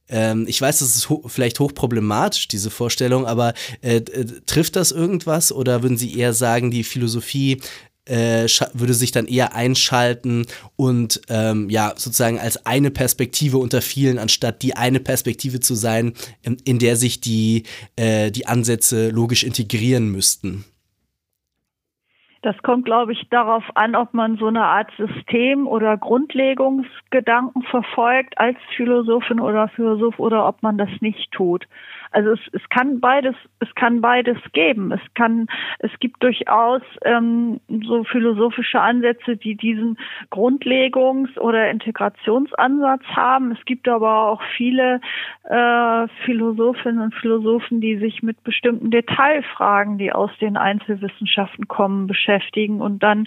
Ähm, ich weiß, das ist ho vielleicht hochproblematisch, diese Vorstellung, aber äh, äh, trifft das irgendwas oder würden Sie eher sagen, die Philosophie äh, würde sich dann eher einschalten und ähm, ja sozusagen als eine Perspektive unter vielen, anstatt die eine Perspektive zu sein, in, in der sich die, äh, die Ansätze logisch integrieren müssten. Das kommt, glaube ich, darauf an, ob man so eine Art System oder Grundlegungsgedanken verfolgt als Philosophin oder Philosoph oder ob man das nicht tut. Also es, es kann beides, es kann beides geben. Es kann, es gibt durchaus ähm, so philosophische Ansätze, die diesen Grundlegungs- oder Integrationsansatz haben. Es gibt aber auch viele äh, Philosophinnen und Philosophen, die sich mit bestimmten Detailfragen, die aus den Einzelwissenschaften kommen, beschäftigen und dann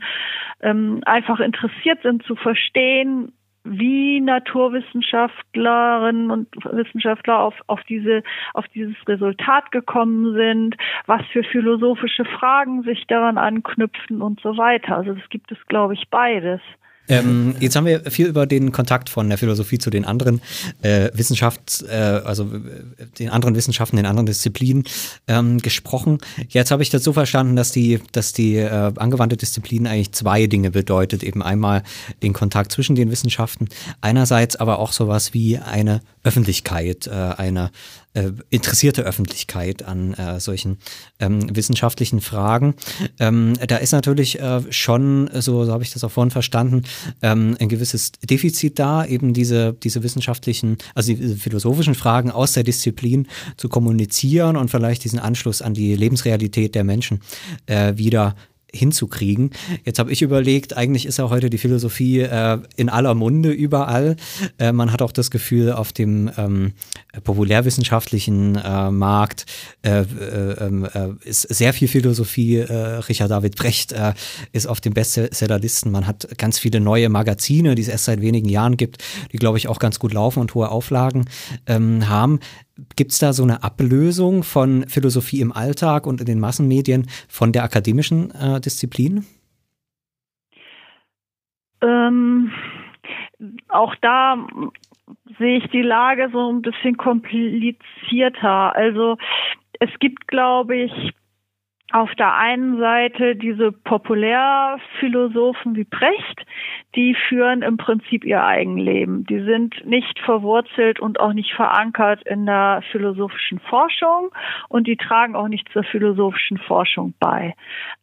ähm, einfach interessiert sind zu verstehen, wie Naturwissenschaftlerinnen und Wissenschaftler auf, auf, diese, auf dieses Resultat gekommen sind, was für philosophische Fragen sich daran anknüpfen und so weiter. Also es gibt es, glaube ich, beides. Ähm, jetzt haben wir viel über den Kontakt von der Philosophie zu den anderen äh, Wissenschafts-, äh, also äh, den anderen Wissenschaften, den anderen Disziplinen ähm, gesprochen. Jetzt habe ich das so verstanden, dass die, dass die äh, angewandte Disziplin eigentlich zwei Dinge bedeutet. Eben einmal den Kontakt zwischen den Wissenschaften, einerseits aber auch sowas wie eine Öffentlichkeit, äh, eine äh, interessierte Öffentlichkeit an äh, solchen ähm, wissenschaftlichen Fragen. Ähm, da ist natürlich äh, schon, so, so habe ich das auch vorhin verstanden, ähm, ein gewisses Defizit da, eben diese, diese wissenschaftlichen, also diese philosophischen Fragen aus der Disziplin zu kommunizieren und vielleicht diesen Anschluss an die Lebensrealität der Menschen äh, wieder hinzukriegen. Jetzt habe ich überlegt, eigentlich ist ja heute die Philosophie äh, in aller Munde überall. Äh, man hat auch das Gefühl, auf dem ähm, populärwissenschaftlichen äh, Markt äh, äh, ähm, äh, ist sehr viel Philosophie. Richard David Brecht ist auf den Bestsellerlisten. Man hat ganz viele neue Magazine, die es erst seit wenigen Jahren gibt, die, glaube ich, auch ganz gut laufen und hohe Auflagen ähm, haben. Gibt es da so eine Ablösung von Philosophie im Alltag und in den Massenmedien von der akademischen äh, Disziplin? ähm, auch da sehe ich die Lage so ein bisschen komplizierter. Also es gibt, glaube ich, auf der einen Seite diese Populärphilosophen wie Precht, die führen im Prinzip ihr Eigenleben. Die sind nicht verwurzelt und auch nicht verankert in der philosophischen Forschung und die tragen auch nicht zur philosophischen Forschung bei.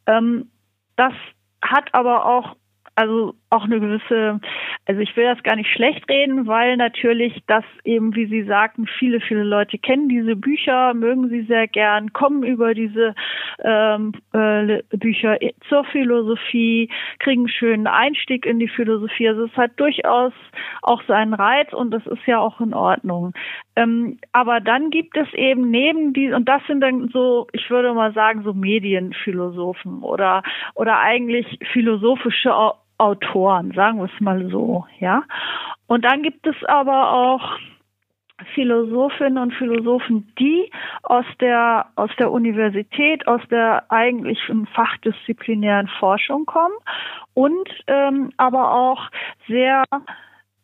Ähm, das hat aber auch also auch eine gewisse, also ich will das gar nicht schlecht reden, weil natürlich das eben, wie Sie sagten, viele, viele Leute kennen diese Bücher, mögen sie sehr gern, kommen über diese ähm, äh, Bücher zur Philosophie, kriegen einen schönen Einstieg in die Philosophie. Also es hat durchaus auch seinen Reiz und das ist ja auch in Ordnung. Ähm, aber dann gibt es eben neben die, und das sind dann so, ich würde mal sagen, so Medienphilosophen oder, oder eigentlich philosophische Autoren, sagen wir es mal so, ja. Und dann gibt es aber auch Philosophinnen und Philosophen, die aus der, aus der Universität, aus der eigentlichen fachdisziplinären Forschung kommen und ähm, aber auch sehr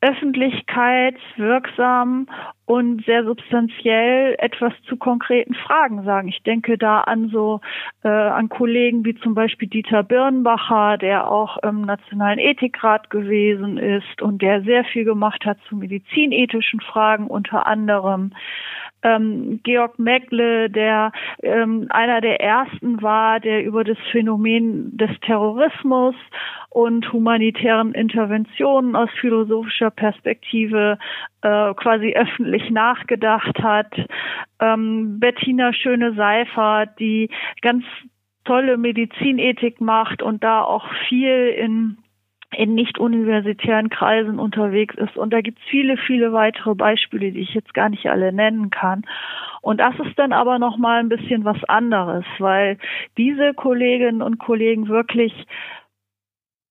öffentlichkeitswirksam und sehr substanziell etwas zu konkreten Fragen sagen. Ich denke da an so äh, an Kollegen wie zum Beispiel Dieter Birnbacher, der auch im Nationalen Ethikrat gewesen ist und der sehr viel gemacht hat zu medizinethischen Fragen unter anderem ähm, Georg Meckle, der ähm, einer der ersten war, der über das Phänomen des Terrorismus und humanitären Interventionen aus philosophischer Perspektive äh, quasi öffentlich nachgedacht hat. Ähm, Bettina Schöne-Seifer, die ganz tolle Medizinethik macht und da auch viel in in nicht universitären Kreisen unterwegs ist. Und da gibt es viele, viele weitere Beispiele, die ich jetzt gar nicht alle nennen kann. Und das ist dann aber noch mal ein bisschen was anderes, weil diese Kolleginnen und Kollegen wirklich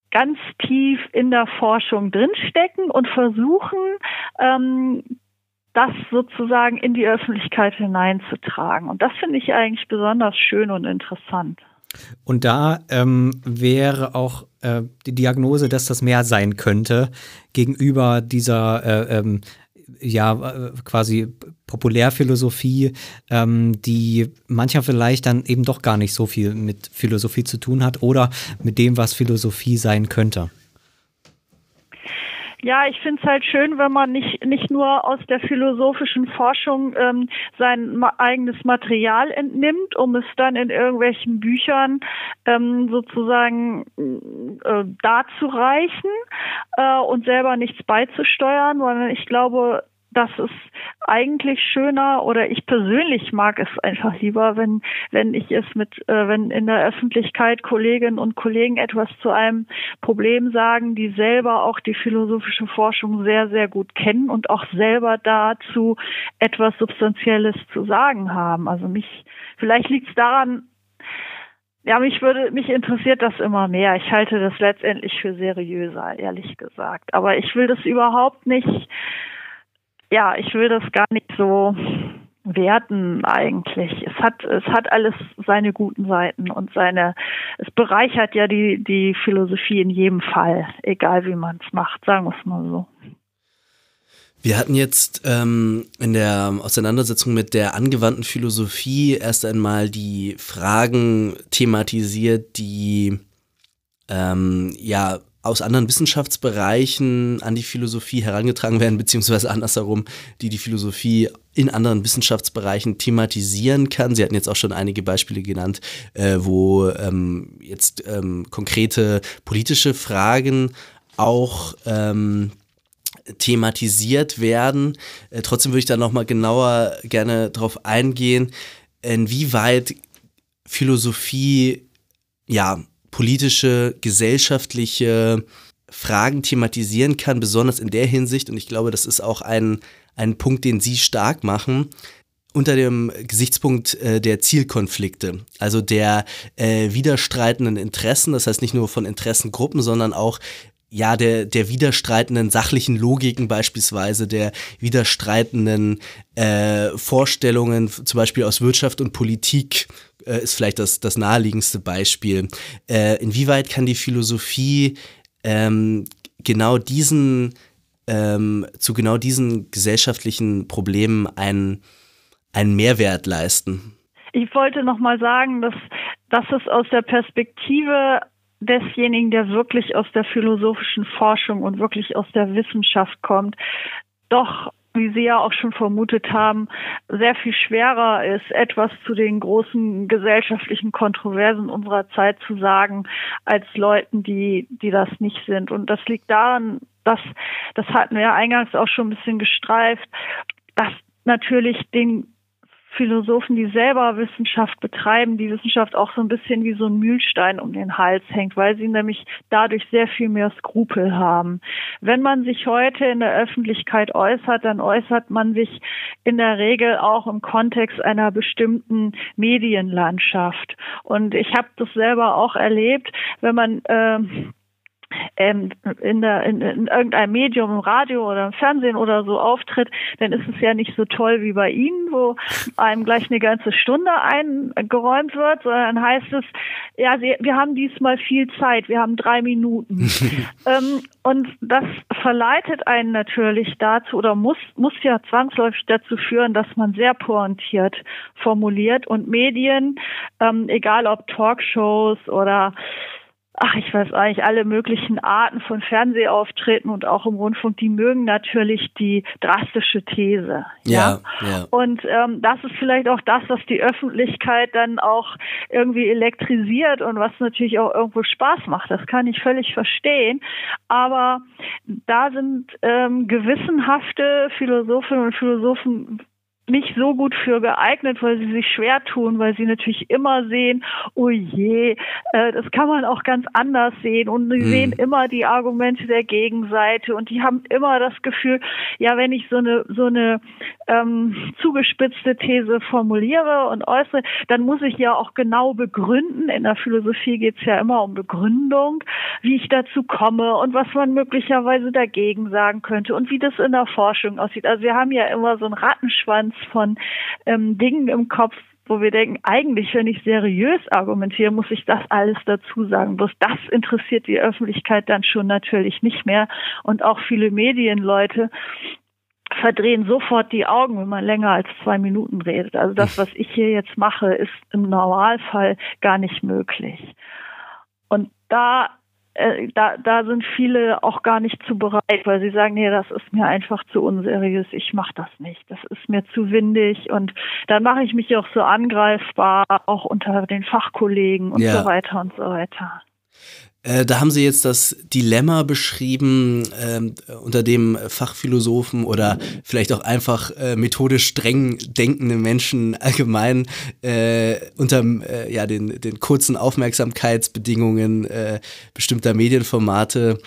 ganz tief in der Forschung drinstecken und versuchen, ähm, das sozusagen in die Öffentlichkeit hineinzutragen. Und das finde ich eigentlich besonders schön und interessant. Und da ähm, wäre auch äh, die Diagnose, dass das mehr sein könnte, gegenüber dieser äh, ähm, ja äh, quasi Populärphilosophie, ähm, die mancher vielleicht dann eben doch gar nicht so viel mit Philosophie zu tun hat oder mit dem, was Philosophie sein könnte. Ja, ich finde es halt schön, wenn man nicht, nicht nur aus der philosophischen Forschung ähm, sein ma eigenes Material entnimmt, um es dann in irgendwelchen Büchern ähm, sozusagen äh, darzureichen äh, und selber nichts beizusteuern, sondern ich glaube, das ist eigentlich schöner oder ich persönlich mag es einfach lieber, wenn wenn ich es mit äh, wenn in der Öffentlichkeit Kolleginnen und Kollegen etwas zu einem Problem sagen, die selber auch die philosophische Forschung sehr sehr gut kennen und auch selber dazu etwas substanzielles zu sagen haben. Also mich vielleicht liegt es daran, ja, mich würde, mich interessiert das immer mehr. Ich halte das letztendlich für seriöser, ehrlich gesagt. Aber ich will das überhaupt nicht ja, ich will das gar nicht so werten eigentlich. Es hat, es hat alles seine guten Seiten und seine, es bereichert ja die, die Philosophie in jedem Fall, egal wie man es macht, sagen wir es mal so. Wir hatten jetzt ähm, in der Auseinandersetzung mit der angewandten Philosophie erst einmal die Fragen thematisiert, die ähm, ja aus anderen Wissenschaftsbereichen an die Philosophie herangetragen werden, beziehungsweise andersherum, die die Philosophie in anderen Wissenschaftsbereichen thematisieren kann. Sie hatten jetzt auch schon einige Beispiele genannt, äh, wo ähm, jetzt ähm, konkrete politische Fragen auch ähm, thematisiert werden. Äh, trotzdem würde ich da nochmal genauer gerne darauf eingehen, inwieweit Philosophie ja politische, gesellschaftliche Fragen thematisieren kann, besonders in der Hinsicht, und ich glaube, das ist auch ein, ein Punkt, den Sie stark machen, unter dem Gesichtspunkt äh, der Zielkonflikte, also der äh, widerstreitenden Interessen, das heißt nicht nur von Interessengruppen, sondern auch ja, der, der widerstreitenden sachlichen Logiken beispielsweise, der widerstreitenden äh, Vorstellungen, zum Beispiel aus Wirtschaft und Politik, äh, ist vielleicht das, das naheliegendste Beispiel. Äh, inwieweit kann die Philosophie ähm, genau diesen, ähm, zu genau diesen gesellschaftlichen Problemen einen, einen Mehrwert leisten? Ich wollte noch mal sagen, dass, dass es aus der Perspektive desjenigen, der wirklich aus der philosophischen Forschung und wirklich aus der Wissenschaft kommt, doch wie Sie ja auch schon vermutet haben, sehr viel schwerer ist, etwas zu den großen gesellschaftlichen Kontroversen unserer Zeit zu sagen, als Leuten, die, die das nicht sind. Und das liegt daran, dass, das hatten wir ja eingangs auch schon ein bisschen gestreift, dass natürlich den Philosophen, die selber Wissenschaft betreiben, die Wissenschaft auch so ein bisschen wie so ein Mühlstein um den Hals hängt, weil sie nämlich dadurch sehr viel mehr Skrupel haben. Wenn man sich heute in der Öffentlichkeit äußert, dann äußert man sich in der Regel auch im Kontext einer bestimmten Medienlandschaft. Und ich habe das selber auch erlebt, wenn man äh, ähm, in, der, in, in irgendeinem Medium, im Radio oder im Fernsehen oder so auftritt, dann ist es ja nicht so toll wie bei Ihnen, wo einem gleich eine ganze Stunde eingeräumt wird, sondern heißt es, ja, Sie, wir haben diesmal viel Zeit, wir haben drei Minuten. ähm, und das verleitet einen natürlich dazu oder muss, muss ja zwangsläufig dazu führen, dass man sehr pointiert formuliert und Medien, ähm, egal ob Talkshows oder ach, ich weiß eigentlich, alle möglichen Arten von Fernsehauftritten und auch im Rundfunk, die mögen natürlich die drastische These. Ja. ja? ja. Und ähm, das ist vielleicht auch das, was die Öffentlichkeit dann auch irgendwie elektrisiert und was natürlich auch irgendwo Spaß macht. Das kann ich völlig verstehen. Aber da sind ähm, gewissenhafte Philosophinnen und Philosophen nicht so gut für geeignet, weil sie sich schwer tun, weil sie natürlich immer sehen, oh je, äh, das kann man auch ganz anders sehen und sie mhm. sehen immer die Argumente der Gegenseite und die haben immer das Gefühl, ja, wenn ich so eine so eine ähm, zugespitzte These formuliere und äußere, dann muss ich ja auch genau begründen. In der Philosophie geht es ja immer um Begründung, wie ich dazu komme und was man möglicherweise dagegen sagen könnte und wie das in der Forschung aussieht. Also wir haben ja immer so einen Rattenschwanz von ähm, Dingen im Kopf, wo wir denken, eigentlich, wenn ich seriös argumentiere, muss ich das alles dazu sagen. Bloß das interessiert die Öffentlichkeit dann schon natürlich nicht mehr. Und auch viele Medienleute verdrehen sofort die Augen, wenn man länger als zwei Minuten redet. Also das, was ich hier jetzt mache, ist im Normalfall gar nicht möglich. Und da äh, da, da sind viele auch gar nicht zu bereit, weil sie sagen, nee, das ist mir einfach zu unseriös, ich mache das nicht, das ist mir zu windig und dann mache ich mich auch so angreifbar, auch unter den Fachkollegen und ja. so weiter und so weiter. Äh, da haben Sie jetzt das Dilemma beschrieben, äh, unter dem Fachphilosophen oder vielleicht auch einfach äh, methodisch streng denkende Menschen allgemein äh, unter äh, ja, den, den kurzen Aufmerksamkeitsbedingungen bestimmter Medienformate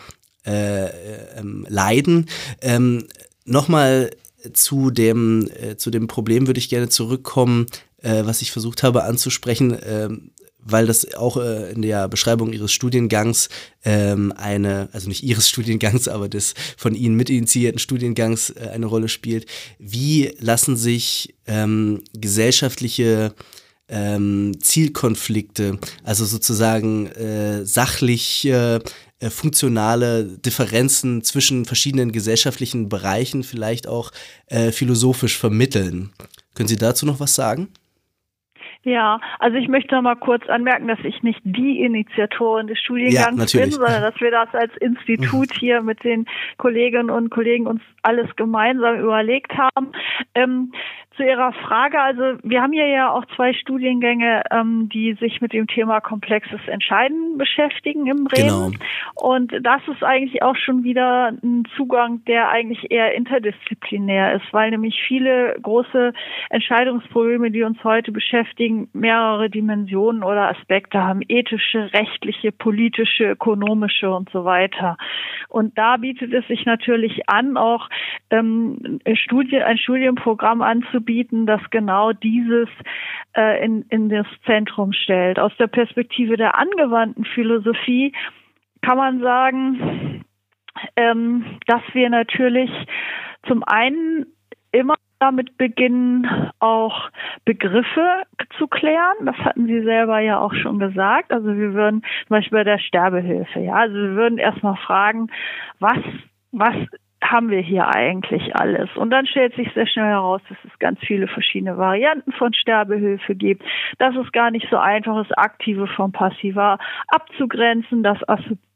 ähm, leiden. Ähm, Nochmal zu dem, zu dem Problem würde ich gerne zurückkommen, was ich versucht habe anzusprechen. Weil das auch äh, in der Beschreibung ihres Studiengangs ähm, eine, also nicht ihres Studiengangs, aber des von ihnen mitinitiierten Studiengangs äh, eine Rolle spielt. Wie lassen sich ähm, gesellschaftliche ähm, Zielkonflikte, also sozusagen äh, sachlich äh, funktionale Differenzen zwischen verschiedenen gesellschaftlichen Bereichen vielleicht auch äh, philosophisch vermitteln. Können Sie dazu noch was sagen? Ja, also ich möchte noch mal kurz anmerken, dass ich nicht die Initiatorin des Studiengangs ja, bin, sondern dass wir das als Institut hier mit den Kolleginnen und Kollegen uns alles gemeinsam überlegt haben. Ähm, zu Ihrer Frage, also wir haben hier ja auch zwei Studiengänge, ähm, die sich mit dem Thema komplexes Entscheiden beschäftigen im Bremen. Genau. Und das ist eigentlich auch schon wieder ein Zugang, der eigentlich eher interdisziplinär ist, weil nämlich viele große Entscheidungsprobleme, die uns heute beschäftigen, mehrere Dimensionen oder Aspekte haben, ethische, rechtliche, politische, ökonomische und so weiter. Und da bietet es sich natürlich an, auch ähm, Studie, ein Studienprogramm anzubieten, bieten, das genau dieses äh, in, in das Zentrum stellt. Aus der Perspektive der angewandten Philosophie kann man sagen, ähm, dass wir natürlich zum einen immer damit beginnen, auch Begriffe zu klären. Das hatten Sie selber ja auch schon gesagt. Also wir würden zum Beispiel bei der Sterbehilfe, ja, also wir würden erstmal fragen, was, was haben wir hier eigentlich alles? Und dann stellt sich sehr schnell heraus, dass es ganz viele verschiedene Varianten von Sterbehilfe gibt, dass es gar nicht so einfach ist, aktive vom Passiva abzugrenzen, dass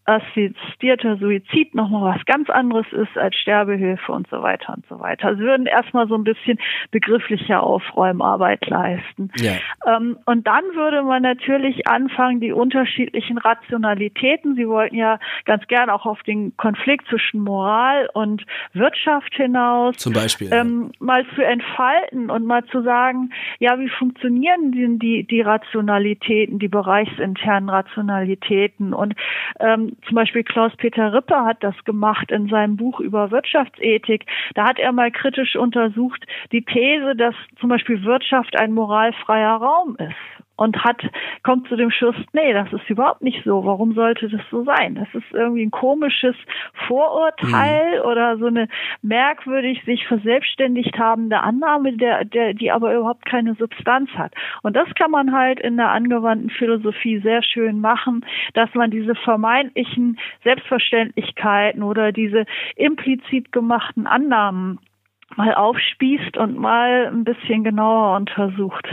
assistierter Suizid nochmal was ganz anderes ist als Sterbehilfe und so weiter und so weiter. Also wir würden erstmal so ein bisschen begriffliche Aufräumarbeit leisten. Ja. Ähm, und dann würde man natürlich anfangen, die unterschiedlichen Rationalitäten, Sie wollten ja ganz gern auch auf den Konflikt zwischen Moral und Wirtschaft hinaus, zum Beispiel, ähm, mal zu entfalten und mal zu sagen, ja, wie funktionieren denn die, die Rationalitäten, die bereichsinternen Rationalitäten und ähm, zum Beispiel Klaus-Peter Rippe hat das gemacht in seinem Buch über Wirtschaftsethik. Da hat er mal kritisch untersucht die These, dass zum Beispiel Wirtschaft ein moralfreier Raum ist und hat, kommt zu dem Schluss, nee, das ist überhaupt nicht so. Warum sollte das so sein? Das ist irgendwie ein komisches Vorurteil mhm. oder so eine merkwürdig sich verselbstständigt habende Annahme, der, der, die aber überhaupt keine Substanz hat. Und das kann man halt in der angewandten Philosophie sehr schön machen, dass man diese vermeintlichen Selbstverständlichkeiten oder diese implizit gemachten Annahmen mal aufspießt und mal ein bisschen genauer untersucht.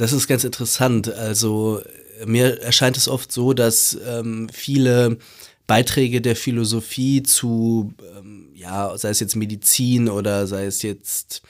Das ist ganz interessant. Also mir erscheint es oft so, dass ähm, viele Beiträge der Philosophie zu, ähm, ja, sei es jetzt Medizin oder sei es jetzt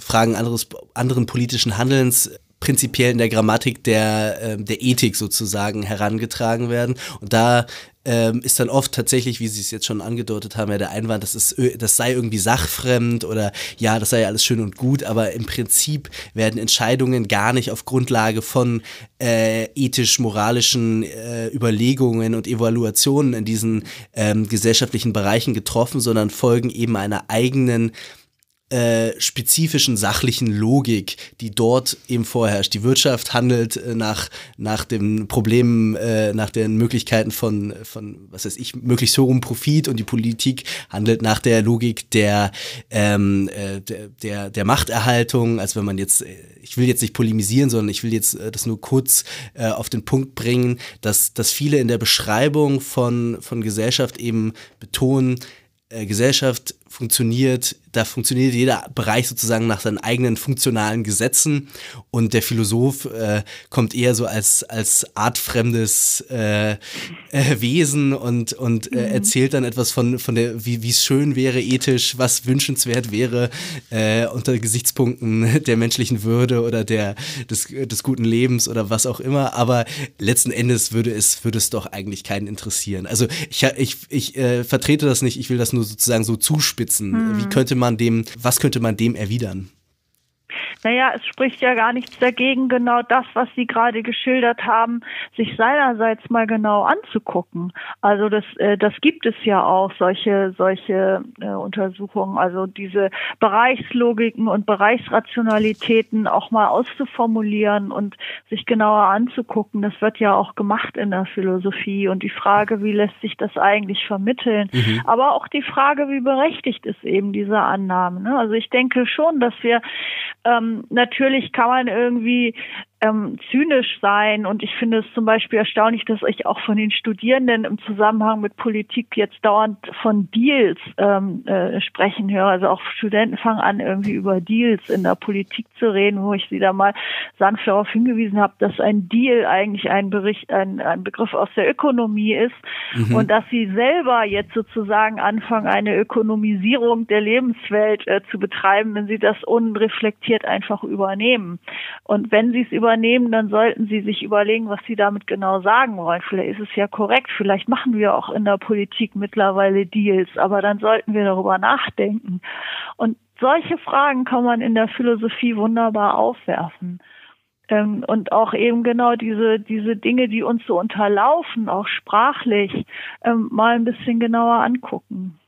Fragen anderes, anderen politischen Handelns, prinzipiell in der Grammatik der, äh, der Ethik sozusagen herangetragen werden. Und da ähm, ist dann oft tatsächlich, wie Sie es jetzt schon angedeutet haben, ja der Einwand, das, ist, das sei irgendwie sachfremd oder ja, das sei alles schön und gut, aber im Prinzip werden Entscheidungen gar nicht auf Grundlage von äh, ethisch-moralischen äh, Überlegungen und Evaluationen in diesen ähm, gesellschaftlichen Bereichen getroffen, sondern folgen eben einer eigenen äh, spezifischen sachlichen Logik, die dort eben vorherrscht. Die Wirtschaft handelt äh, nach, nach den Problemen, äh, nach den Möglichkeiten von, von, was weiß ich, möglichst hohem Profit und die Politik handelt nach der Logik der, ähm, äh, der, der, der Machterhaltung. Also wenn man jetzt, ich will jetzt nicht polemisieren, sondern ich will jetzt das nur kurz auf den Punkt bringen, dass, dass viele in der Beschreibung von, von Gesellschaft eben betonen, Gesellschaft funktioniert, da funktioniert jeder Bereich sozusagen nach seinen eigenen funktionalen Gesetzen und der Philosoph äh, kommt eher so als, als artfremdes äh, äh, Wesen und, und äh, mhm. erzählt dann etwas von, von der, wie es schön wäre, ethisch, was wünschenswert wäre äh, unter Gesichtspunkten der menschlichen Würde oder der, des, des guten Lebens oder was auch immer, aber letzten Endes würde es, würde es doch eigentlich keinen interessieren. Also ich, ich, ich äh, vertrete das nicht, ich will das nur sozusagen so zuspitzen zuspitzen? Hm. Wie könnte man dem, was könnte man dem erwidern? Naja, es spricht ja gar nichts dagegen, genau das, was Sie gerade geschildert haben, sich seinerseits mal genau anzugucken. Also das, äh, das gibt es ja auch, solche, solche äh, Untersuchungen, also diese Bereichslogiken und Bereichsrationalitäten auch mal auszuformulieren und sich genauer anzugucken. Das wird ja auch gemacht in der Philosophie und die Frage, wie lässt sich das eigentlich vermitteln, mhm. aber auch die Frage, wie berechtigt ist eben diese Annahme. Ne? Also ich denke schon, dass wir ähm, ähm, natürlich kann man irgendwie ähm, zynisch sein. Und ich finde es zum Beispiel erstaunlich, dass ich auch von den Studierenden im Zusammenhang mit Politik jetzt dauernd von Deals ähm, äh, sprechen höre. Also auch Studenten fangen an, irgendwie über Deals in der Politik zu reden, wo ich sie da mal sanft darauf hingewiesen habe, dass ein Deal eigentlich ein Bericht, ein, ein Begriff aus der Ökonomie ist mhm. und dass sie selber jetzt sozusagen anfangen, eine Ökonomisierung der Lebenswelt äh, zu betreiben, wenn sie das unreflektiert einfach übernehmen. Und wenn sie es über übernehmen, dann sollten Sie sich überlegen, was Sie damit genau sagen wollen. Vielleicht ist es ja korrekt, vielleicht machen wir auch in der Politik mittlerweile Deals, aber dann sollten wir darüber nachdenken. Und solche Fragen kann man in der Philosophie wunderbar aufwerfen. Ähm, und auch eben genau diese, diese Dinge, die uns so unterlaufen, auch sprachlich, ähm, mal ein bisschen genauer angucken.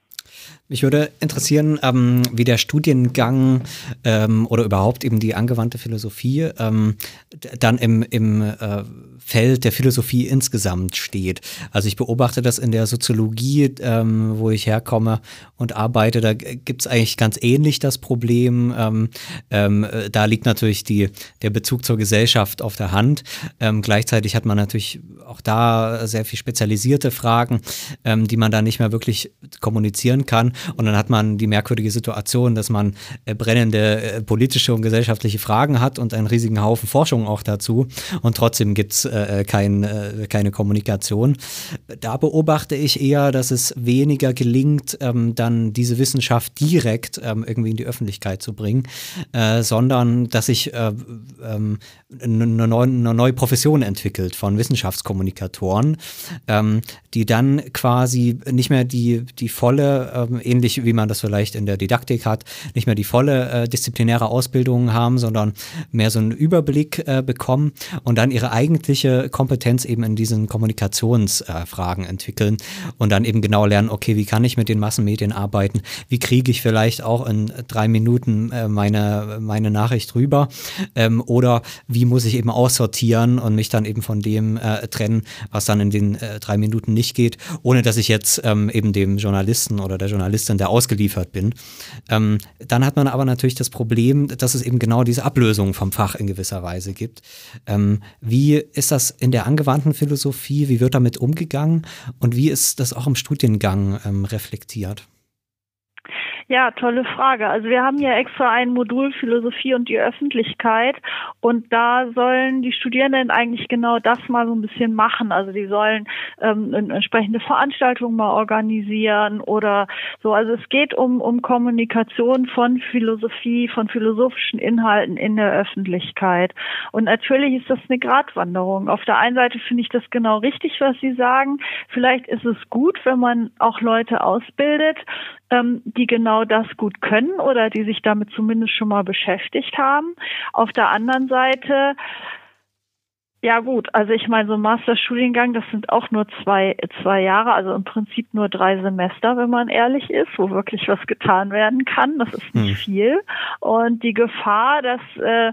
Mich würde interessieren, ähm, wie der Studiengang ähm, oder überhaupt eben die angewandte Philosophie ähm, dann im, im äh, Feld der Philosophie insgesamt steht. Also ich beobachte das in der Soziologie, ähm, wo ich herkomme und arbeite. Da gibt es eigentlich ganz ähnlich das Problem. Ähm, ähm, da liegt natürlich die, der Bezug zur Gesellschaft auf der Hand. Gleichzeitig hat man natürlich auch da sehr viel spezialisierte Fragen, die man da nicht mehr wirklich kommunizieren kann. Und dann hat man die merkwürdige Situation, dass man äh, brennende äh, politische und gesellschaftliche Fragen hat und einen riesigen Haufen Forschung auch dazu. Und trotzdem gibt es äh, kein, äh, keine Kommunikation. Da beobachte ich eher, dass es weniger gelingt, ähm, dann diese Wissenschaft direkt ähm, irgendwie in die Öffentlichkeit zu bringen, sondern dass sich äh, ähm, eine, neue, eine, neue, Profession entwickelt von Wissenschaftskommunikatoren, ähm, die dann quasi nicht mehr die, die volle, ähm, ähnlich wie man das vielleicht in der Didaktik hat, nicht mehr die volle äh, disziplinäre Ausbildung haben, sondern mehr so einen Überblick äh, bekommen und dann ihre eigentliche Kompetenz eben in diesen Kommunikationsfragen äh, entwickeln und dann eben genau lernen, okay, wie kann ich mit den Massenmedien arbeiten, wie kriege ich vielleicht auch in drei Minuten äh, meine, meine Nachricht rüber? Ähm, oder wie muss ich eben aussortieren und mich dann eben von dem äh, trennen, was dann in den drei Minuten nicht geht, ohne dass ich jetzt ähm, eben dem Journalisten oder der Journalistin, der ausgeliefert bin. Ähm, dann hat man aber natürlich das Problem, dass es eben genau diese Ablösung vom Fach in gewisser Weise gibt. Ähm, wie ist das in der angewandten Philosophie? Wie wird damit umgegangen? Und wie ist das auch im Studiengang ähm, reflektiert? Ja, tolle Frage. Also wir haben ja extra ein Modul Philosophie und die Öffentlichkeit und da sollen die Studierenden eigentlich genau das mal so ein bisschen machen. Also die sollen ähm, entsprechende Veranstaltungen mal organisieren oder so. Also es geht um, um Kommunikation von Philosophie, von philosophischen Inhalten in der Öffentlichkeit. Und natürlich ist das eine Gratwanderung. Auf der einen Seite finde ich das genau richtig, was Sie sagen. Vielleicht ist es gut, wenn man auch Leute ausbildet, ähm, die genau das gut können oder die sich damit zumindest schon mal beschäftigt haben. Auf der anderen Seite ja gut, also ich meine, so ein Masterstudiengang, das sind auch nur zwei, zwei Jahre, also im Prinzip nur drei Semester, wenn man ehrlich ist, wo wirklich was getan werden kann. Das ist nicht hm. viel. Und die Gefahr, dass äh,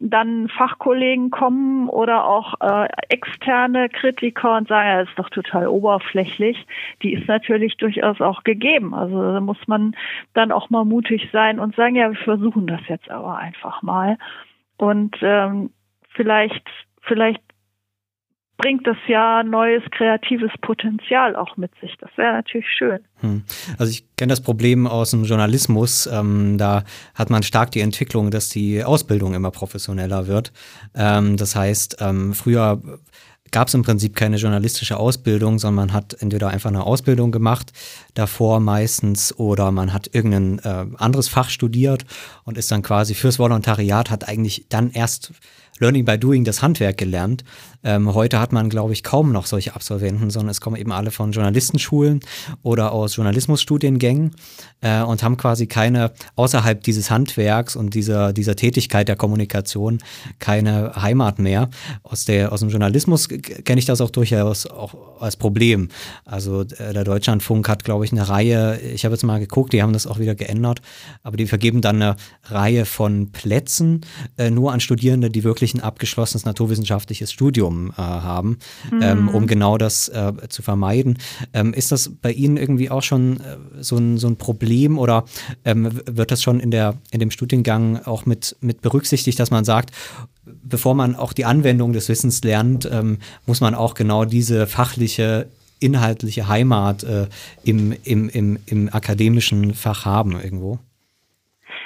dann Fachkollegen kommen oder auch äh, externe Kritiker und sagen, ja, das ist doch total oberflächlich, die ist natürlich durchaus auch gegeben. Also da muss man dann auch mal mutig sein und sagen, ja, wir versuchen das jetzt aber einfach mal. Und ähm, vielleicht vielleicht bringt das ja neues kreatives Potenzial auch mit sich. Das wäre natürlich schön. Hm. Also ich kenne das Problem aus dem Journalismus. Ähm, da hat man stark die Entwicklung, dass die Ausbildung immer professioneller wird. Ähm, das heißt, ähm, früher gab es im Prinzip keine journalistische Ausbildung, sondern man hat entweder einfach eine Ausbildung gemacht, davor meistens, oder man hat irgendein äh, anderes Fach studiert und ist dann quasi fürs Volontariat, hat eigentlich dann erst Learning by Doing das Handwerk gelernt. Ähm, heute hat man, glaube ich, kaum noch solche Absolventen, sondern es kommen eben alle von Journalistenschulen oder aus Journalismusstudiengängen äh, und haben quasi keine, außerhalb dieses Handwerks und dieser, dieser Tätigkeit der Kommunikation, keine Heimat mehr. Aus, der, aus dem Journalismus kenne ich das auch durchaus auch als Problem. Also äh, der Deutschlandfunk hat, glaube ich, eine Reihe, ich habe jetzt mal geguckt, die haben das auch wieder geändert, aber die vergeben dann eine Reihe von Plätzen äh, nur an Studierende, die wirklich ein abgeschlossenes naturwissenschaftliches Studium äh, haben, mhm. ähm, um genau das äh, zu vermeiden. Ähm, ist das bei Ihnen irgendwie auch schon äh, so, ein, so ein Problem oder ähm, wird das schon in, der, in dem Studiengang auch mit, mit berücksichtigt, dass man sagt, bevor man auch die Anwendung des Wissens lernt, ähm, muss man auch genau diese fachliche inhaltliche Heimat äh, im, im, im, im akademischen Fach haben irgendwo?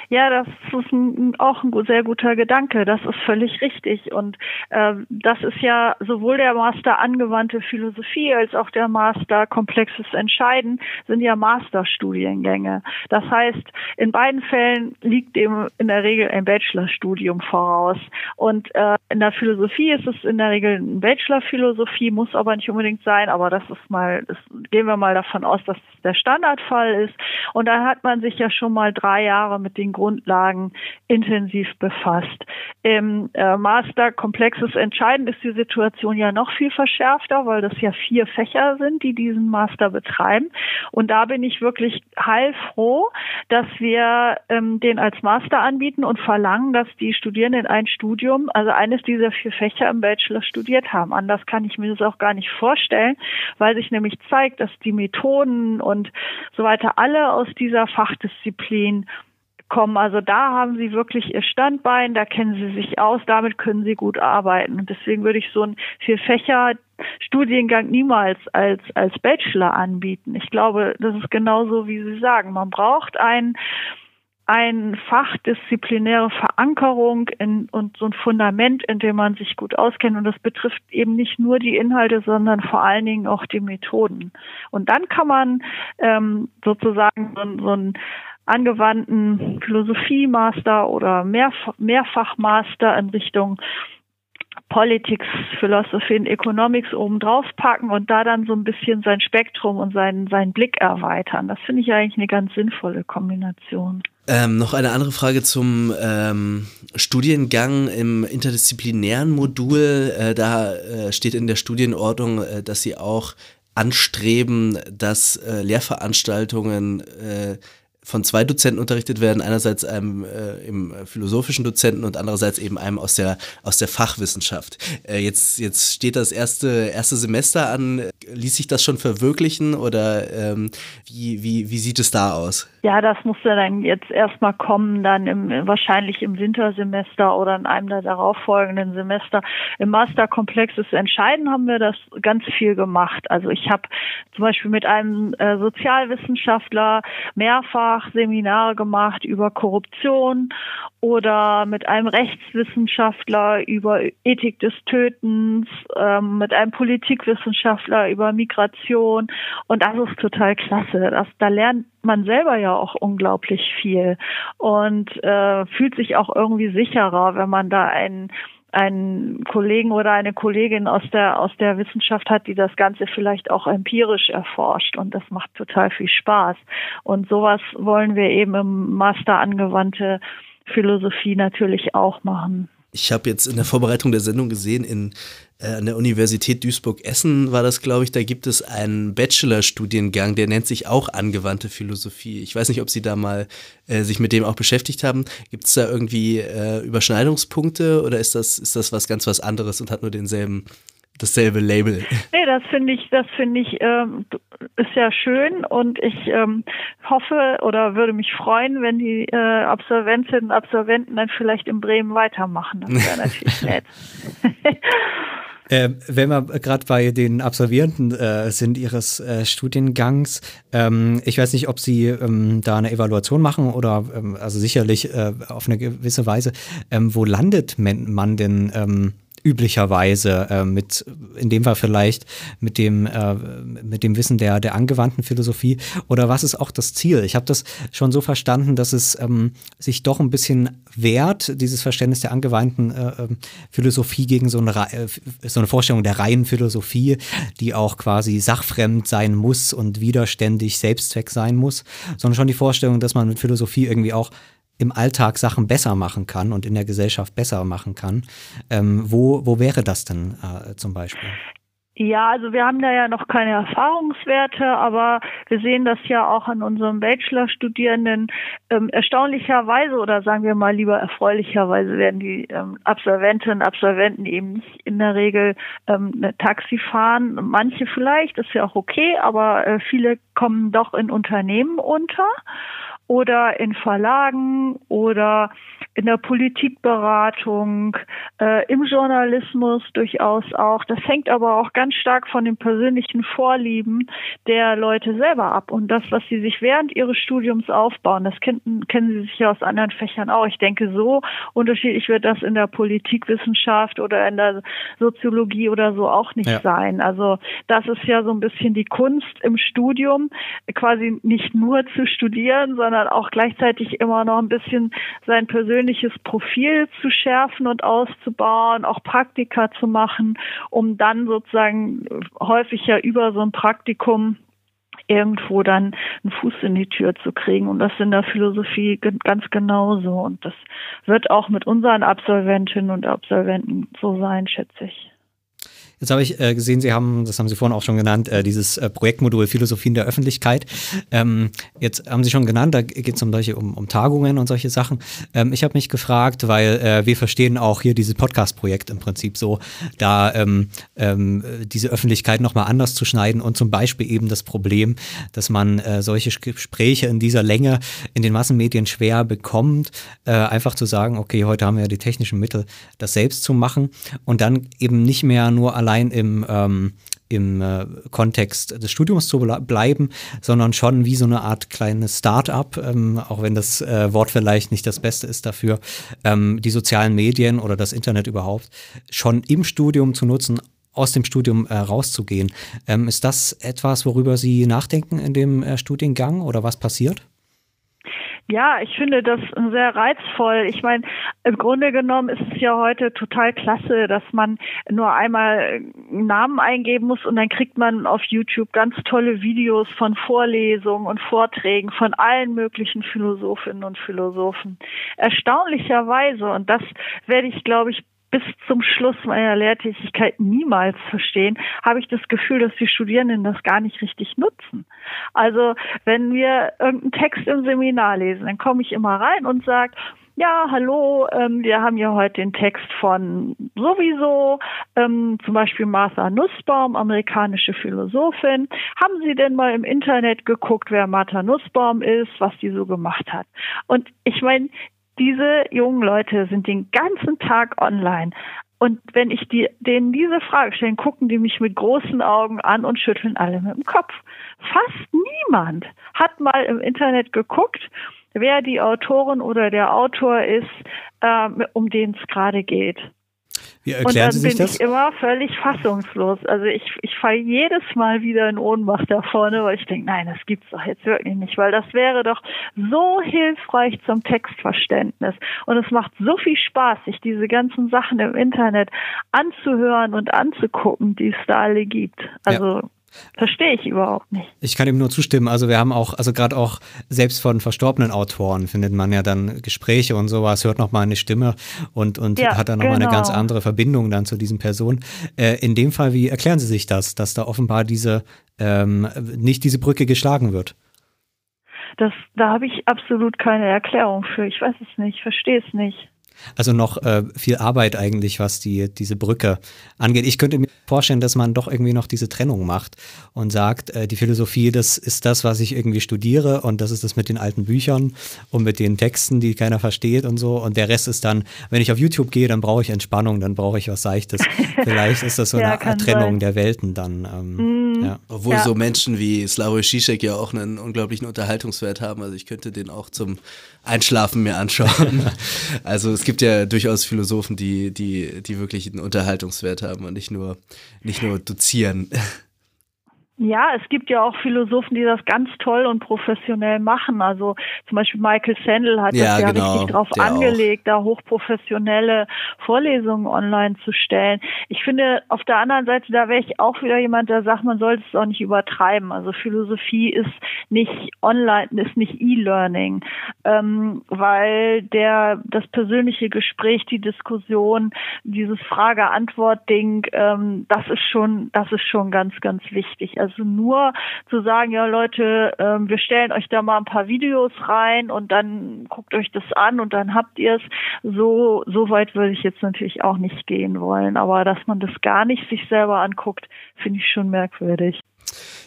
Ja, das ist ein, auch ein sehr guter Gedanke. Das ist völlig richtig. Und äh, das ist ja sowohl der Master angewandte Philosophie als auch der Master komplexes Entscheiden sind ja Masterstudiengänge. Das heißt, in beiden Fällen liegt dem in der Regel ein Bachelorstudium voraus. Und äh, in der Philosophie ist es in der Regel ein Bachelor-Philosophie, muss aber nicht unbedingt sein. Aber das ist mal, das, gehen wir mal davon aus, dass das der Standardfall ist. Und da hat man sich ja schon mal drei Jahre mit den Grundlagen intensiv befasst. Im äh, Masterkomplex ist entscheidend ist die Situation ja noch viel verschärfter, weil das ja vier Fächer sind, die diesen Master betreiben. Und da bin ich wirklich heilfroh, dass wir ähm, den als Master anbieten und verlangen, dass die Studierenden ein Studium, also eines dieser vier Fächer im Bachelor studiert haben. Anders kann ich mir das auch gar nicht vorstellen, weil sich nämlich zeigt, dass die Methoden und so weiter alle aus dieser Fachdisziplin kommen. Also da haben sie wirklich ihr Standbein, da kennen sie sich aus, damit können sie gut arbeiten. Und deswegen würde ich so einen vier Fächer Studiengang niemals als, als Bachelor anbieten. Ich glaube, das ist genauso, wie Sie sagen. Man braucht ein ein fachdisziplinäre Verankerung in, und so ein Fundament, in dem man sich gut auskennt. Und das betrifft eben nicht nur die Inhalte, sondern vor allen Dingen auch die Methoden. Und dann kann man ähm, sozusagen so, so einen angewandten Philosophiemaster oder Mehrf Mehrfachmaster in Richtung Politics, Philosophy und Economics oben drauf packen und da dann so ein bisschen sein Spektrum und seinen, seinen Blick erweitern. Das finde ich eigentlich eine ganz sinnvolle Kombination. Ähm, noch eine andere Frage zum ähm, Studiengang im interdisziplinären Modul. Äh, da äh, steht in der Studienordnung, äh, dass Sie auch anstreben, dass äh, Lehrveranstaltungen äh, von zwei Dozenten unterrichtet werden, einerseits einem äh, im philosophischen Dozenten und andererseits eben einem aus der aus der Fachwissenschaft. Äh, jetzt jetzt steht das erste erste Semester an. Ließ sich das schon verwirklichen oder ähm, wie wie wie sieht es da aus? Ja, das muss dann jetzt erstmal kommen, dann im, wahrscheinlich im Wintersemester oder in einem der darauffolgenden Semester. Im Masterkomplex ist entscheidend, haben wir das ganz viel gemacht. Also ich habe zum Beispiel mit einem äh, Sozialwissenschaftler mehrfach Seminare gemacht über Korruption oder mit einem Rechtswissenschaftler über Ethik des Tötens, ähm, mit einem Politikwissenschaftler über Migration. Und das ist total klasse. Das, da lernt man selber ja auch unglaublich viel und äh, fühlt sich auch irgendwie sicherer, wenn man da einen einen Kollegen oder eine Kollegin aus der aus der Wissenschaft hat, die das Ganze vielleicht auch empirisch erforscht und das macht total viel Spaß und sowas wollen wir eben im Master angewandte Philosophie natürlich auch machen. Ich habe jetzt in der Vorbereitung der Sendung gesehen, in an der Universität Duisburg-Essen war das, glaube ich, da gibt es einen Bachelorstudiengang, der nennt sich auch angewandte Philosophie. Ich weiß nicht, ob Sie da mal äh, sich mit dem auch beschäftigt haben. Gibt es da irgendwie äh, Überschneidungspunkte oder ist das, ist das was ganz was anderes und hat nur denselben dasselbe Label. Nee, das finde ich, das finde ich, ähm, ist ja schön und ich ähm, hoffe oder würde mich freuen, wenn die äh, Absolventinnen und Absolventen dann vielleicht in Bremen weitermachen. Das wäre natürlich nett. Äh, wenn wir gerade bei den Absolvierenden äh, sind Ihres äh, Studiengangs, ähm, ich weiß nicht, ob Sie ähm, da eine Evaluation machen oder ähm, also sicherlich äh, auf eine gewisse Weise. Ähm, wo landet man denn ähm, üblicherweise äh, mit, in dem Fall vielleicht mit dem, äh, mit dem Wissen der, der angewandten Philosophie? Oder was ist auch das Ziel? Ich habe das schon so verstanden, dass es ähm, sich doch ein bisschen wehrt, dieses Verständnis der angewandten äh, ähm, Philosophie gegen so eine, äh, so eine Vorstellung der reinen Philosophie, die auch quasi sachfremd sein muss und widerständig Selbstzweck sein muss, sondern schon die Vorstellung, dass man mit Philosophie irgendwie auch im Alltag Sachen besser machen kann und in der Gesellschaft besser machen kann. Ähm, wo, wo wäre das denn äh, zum Beispiel? Ja, also wir haben da ja noch keine Erfahrungswerte, aber wir sehen das ja auch an unseren Bachelorstudierenden. Ähm, erstaunlicherweise oder sagen wir mal lieber erfreulicherweise werden die ähm, Absolventinnen und Absolventen eben nicht in der Regel ähm, Taxi fahren. Manche vielleicht, ist ja auch okay, aber äh, viele kommen doch in Unternehmen unter oder in Verlagen oder in der Politikberatung, äh, im Journalismus durchaus auch. Das hängt aber auch ganz stark von den persönlichen Vorlieben der Leute selber ab und das, was sie sich während ihres Studiums aufbauen. Das kennen, kennen sie sich ja aus anderen Fächern auch. Ich denke, so unterschiedlich wird das in der Politikwissenschaft oder in der Soziologie oder so auch nicht ja. sein. Also das ist ja so ein bisschen die Kunst im Studium, quasi nicht nur zu studieren, sondern auch gleichzeitig immer noch ein bisschen sein persönliches persönliches Profil zu schärfen und auszubauen, auch Praktika zu machen, um dann sozusagen häufig ja über so ein Praktikum irgendwo dann einen Fuß in die Tür zu kriegen. Und das in der Philosophie ganz genauso. Und das wird auch mit unseren Absolventinnen und Absolventen so sein, schätze ich. Jetzt habe ich äh, gesehen, Sie haben, das haben Sie vorhin auch schon genannt, äh, dieses äh, Projektmodul Philosophie in der Öffentlichkeit. Ähm, jetzt haben Sie schon genannt, da geht es um solche um, um Tagungen und solche Sachen. Ähm, ich habe mich gefragt, weil äh, wir verstehen auch hier dieses Podcast-Projekt im Prinzip so, da ähm, ähm, diese Öffentlichkeit nochmal anders zu schneiden und zum Beispiel eben das Problem, dass man äh, solche Gespräche in dieser Länge in den Massenmedien schwer bekommt, äh, einfach zu sagen, okay, heute haben wir ja die technischen Mittel, das selbst zu machen und dann eben nicht mehr nur allein im, ähm, im äh, Kontext des Studiums zu bleiben, sondern schon wie so eine Art kleines Start-up, ähm, auch wenn das äh, Wort vielleicht nicht das Beste ist dafür, ähm, die sozialen Medien oder das Internet überhaupt schon im Studium zu nutzen, aus dem Studium äh, rauszugehen. Ähm, ist das etwas, worüber Sie nachdenken in dem äh, Studiengang oder was passiert? Ja, ich finde das sehr reizvoll. Ich meine, im Grunde genommen ist es ja heute total klasse, dass man nur einmal einen Namen eingeben muss und dann kriegt man auf YouTube ganz tolle Videos von Vorlesungen und Vorträgen von allen möglichen Philosophinnen und Philosophen. Erstaunlicherweise, und das werde ich, glaube ich, bis zum Schluss meiner Lehrtätigkeit niemals verstehen, habe ich das Gefühl, dass die Studierenden das gar nicht richtig nutzen. Also wenn wir irgendeinen Text im Seminar lesen, dann komme ich immer rein und sage, ja, hallo, ähm, wir haben hier heute den Text von sowieso, ähm, zum Beispiel Martha Nussbaum, amerikanische Philosophin. Haben Sie denn mal im Internet geguckt, wer Martha Nussbaum ist, was die so gemacht hat? Und ich meine, diese jungen Leute sind den ganzen Tag online. Und wenn ich die, denen diese Frage stelle, gucken die mich mit großen Augen an und schütteln alle mit dem Kopf. Fast niemand hat mal im Internet geguckt, wer die Autorin oder der Autor ist, äh, um den es gerade geht. Wie erklären Sie sich und dann bin ich immer völlig fassungslos. Also ich, ich falle jedes Mal wieder in Ohnmacht da vorne, weil ich denke, nein, das gibt's doch jetzt wirklich nicht, weil das wäre doch so hilfreich zum Textverständnis. Und es macht so viel Spaß, sich diese ganzen Sachen im Internet anzuhören und anzugucken, die es da alle gibt. Also ja. Verstehe ich überhaupt nicht. Ich kann ihm nur zustimmen. Also wir haben auch, also gerade auch selbst von verstorbenen Autoren findet man ja dann Gespräche und sowas, hört nochmal eine Stimme und, und ja, hat dann nochmal genau. eine ganz andere Verbindung dann zu diesen Personen. Äh, in dem Fall, wie erklären Sie sich das, dass da offenbar diese, ähm, nicht diese Brücke geschlagen wird? Das, da habe ich absolut keine Erklärung für. Ich weiß es nicht, verstehe es nicht. Also noch äh, viel Arbeit eigentlich, was die, diese Brücke angeht. Ich könnte mir vorstellen, dass man doch irgendwie noch diese Trennung macht und sagt, äh, die Philosophie, das ist das, was ich irgendwie studiere und das ist das mit den alten Büchern und mit den Texten, die keiner versteht und so. Und der Rest ist dann, wenn ich auf YouTube gehe, dann brauche ich Entspannung, dann brauche ich was Seichtes. Vielleicht ist das so ja, eine Trennung sein. der Welten dann. Ähm, mm, ja. Obwohl ja. so Menschen wie Slavoj Žižek ja auch einen unglaublichen Unterhaltungswert haben. Also ich könnte den auch zum Einschlafen mir anschauen. also es gibt ja durchaus Philosophen, die, die, die wirklich einen Unterhaltungswert haben und nicht nur, nicht nur dozieren. Ja, es gibt ja auch Philosophen, die das ganz toll und professionell machen. Also zum Beispiel Michael Sandel hat ja, das ja genau, richtig drauf angelegt, auch. da hochprofessionelle Vorlesungen online zu stellen. Ich finde, auf der anderen Seite, da wäre ich auch wieder jemand, der sagt, man sollte es auch nicht übertreiben. Also Philosophie ist nicht online, ist nicht E-Learning, ähm, weil der das persönliche Gespräch, die Diskussion, dieses Frage-Antwort-Ding, ähm, das ist schon, das ist schon ganz, ganz wichtig. Also nur zu sagen, ja Leute, ähm, wir stellen euch da mal ein paar Videos rein und dann guckt euch das an und dann habt ihr es. So, so weit würde ich jetzt natürlich auch nicht gehen wollen. Aber dass man das gar nicht sich selber anguckt, finde ich schon merkwürdig.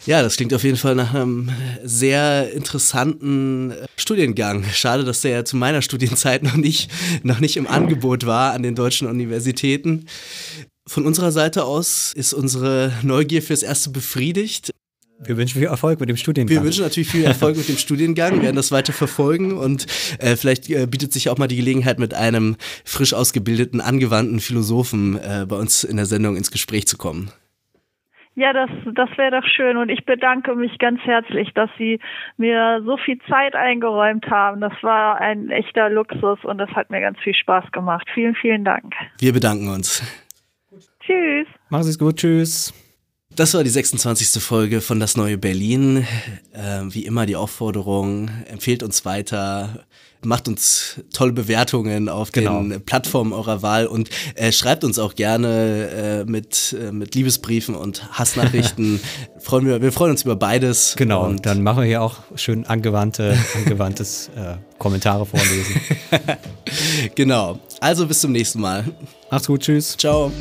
Ja, das klingt auf jeden Fall nach einem sehr interessanten Studiengang. Schade, dass der ja zu meiner Studienzeit noch nicht, noch nicht im Angebot war an den deutschen Universitäten. Von unserer Seite aus ist unsere Neugier fürs Erste befriedigt. Wir wünschen viel Erfolg mit dem Studiengang. Wir wünschen natürlich viel Erfolg mit dem Studiengang, wir werden das weiter verfolgen und äh, vielleicht äh, bietet sich auch mal die Gelegenheit, mit einem frisch ausgebildeten, angewandten Philosophen äh, bei uns in der Sendung ins Gespräch zu kommen. Ja, das, das wäre doch schön und ich bedanke mich ganz herzlich, dass Sie mir so viel Zeit eingeräumt haben. Das war ein echter Luxus und das hat mir ganz viel Spaß gemacht. Vielen, vielen Dank. Wir bedanken uns. Tschüss. Machen Sie es gut. Tschüss. Das war die 26. Folge von Das Neue Berlin. Äh, wie immer die Aufforderung, empfehlt uns weiter, macht uns tolle Bewertungen auf Genau. den Plattformen eurer Wahl und äh, schreibt uns auch gerne äh, mit, äh, mit Liebesbriefen und Hassnachrichten. freuen wir, wir freuen uns über beides. Genau, Und dann machen wir hier auch schön angewandte, angewandtes äh, Kommentare vorlesen. genau. Also bis zum nächsten Mal. Macht's gut, tschüss. Ciao.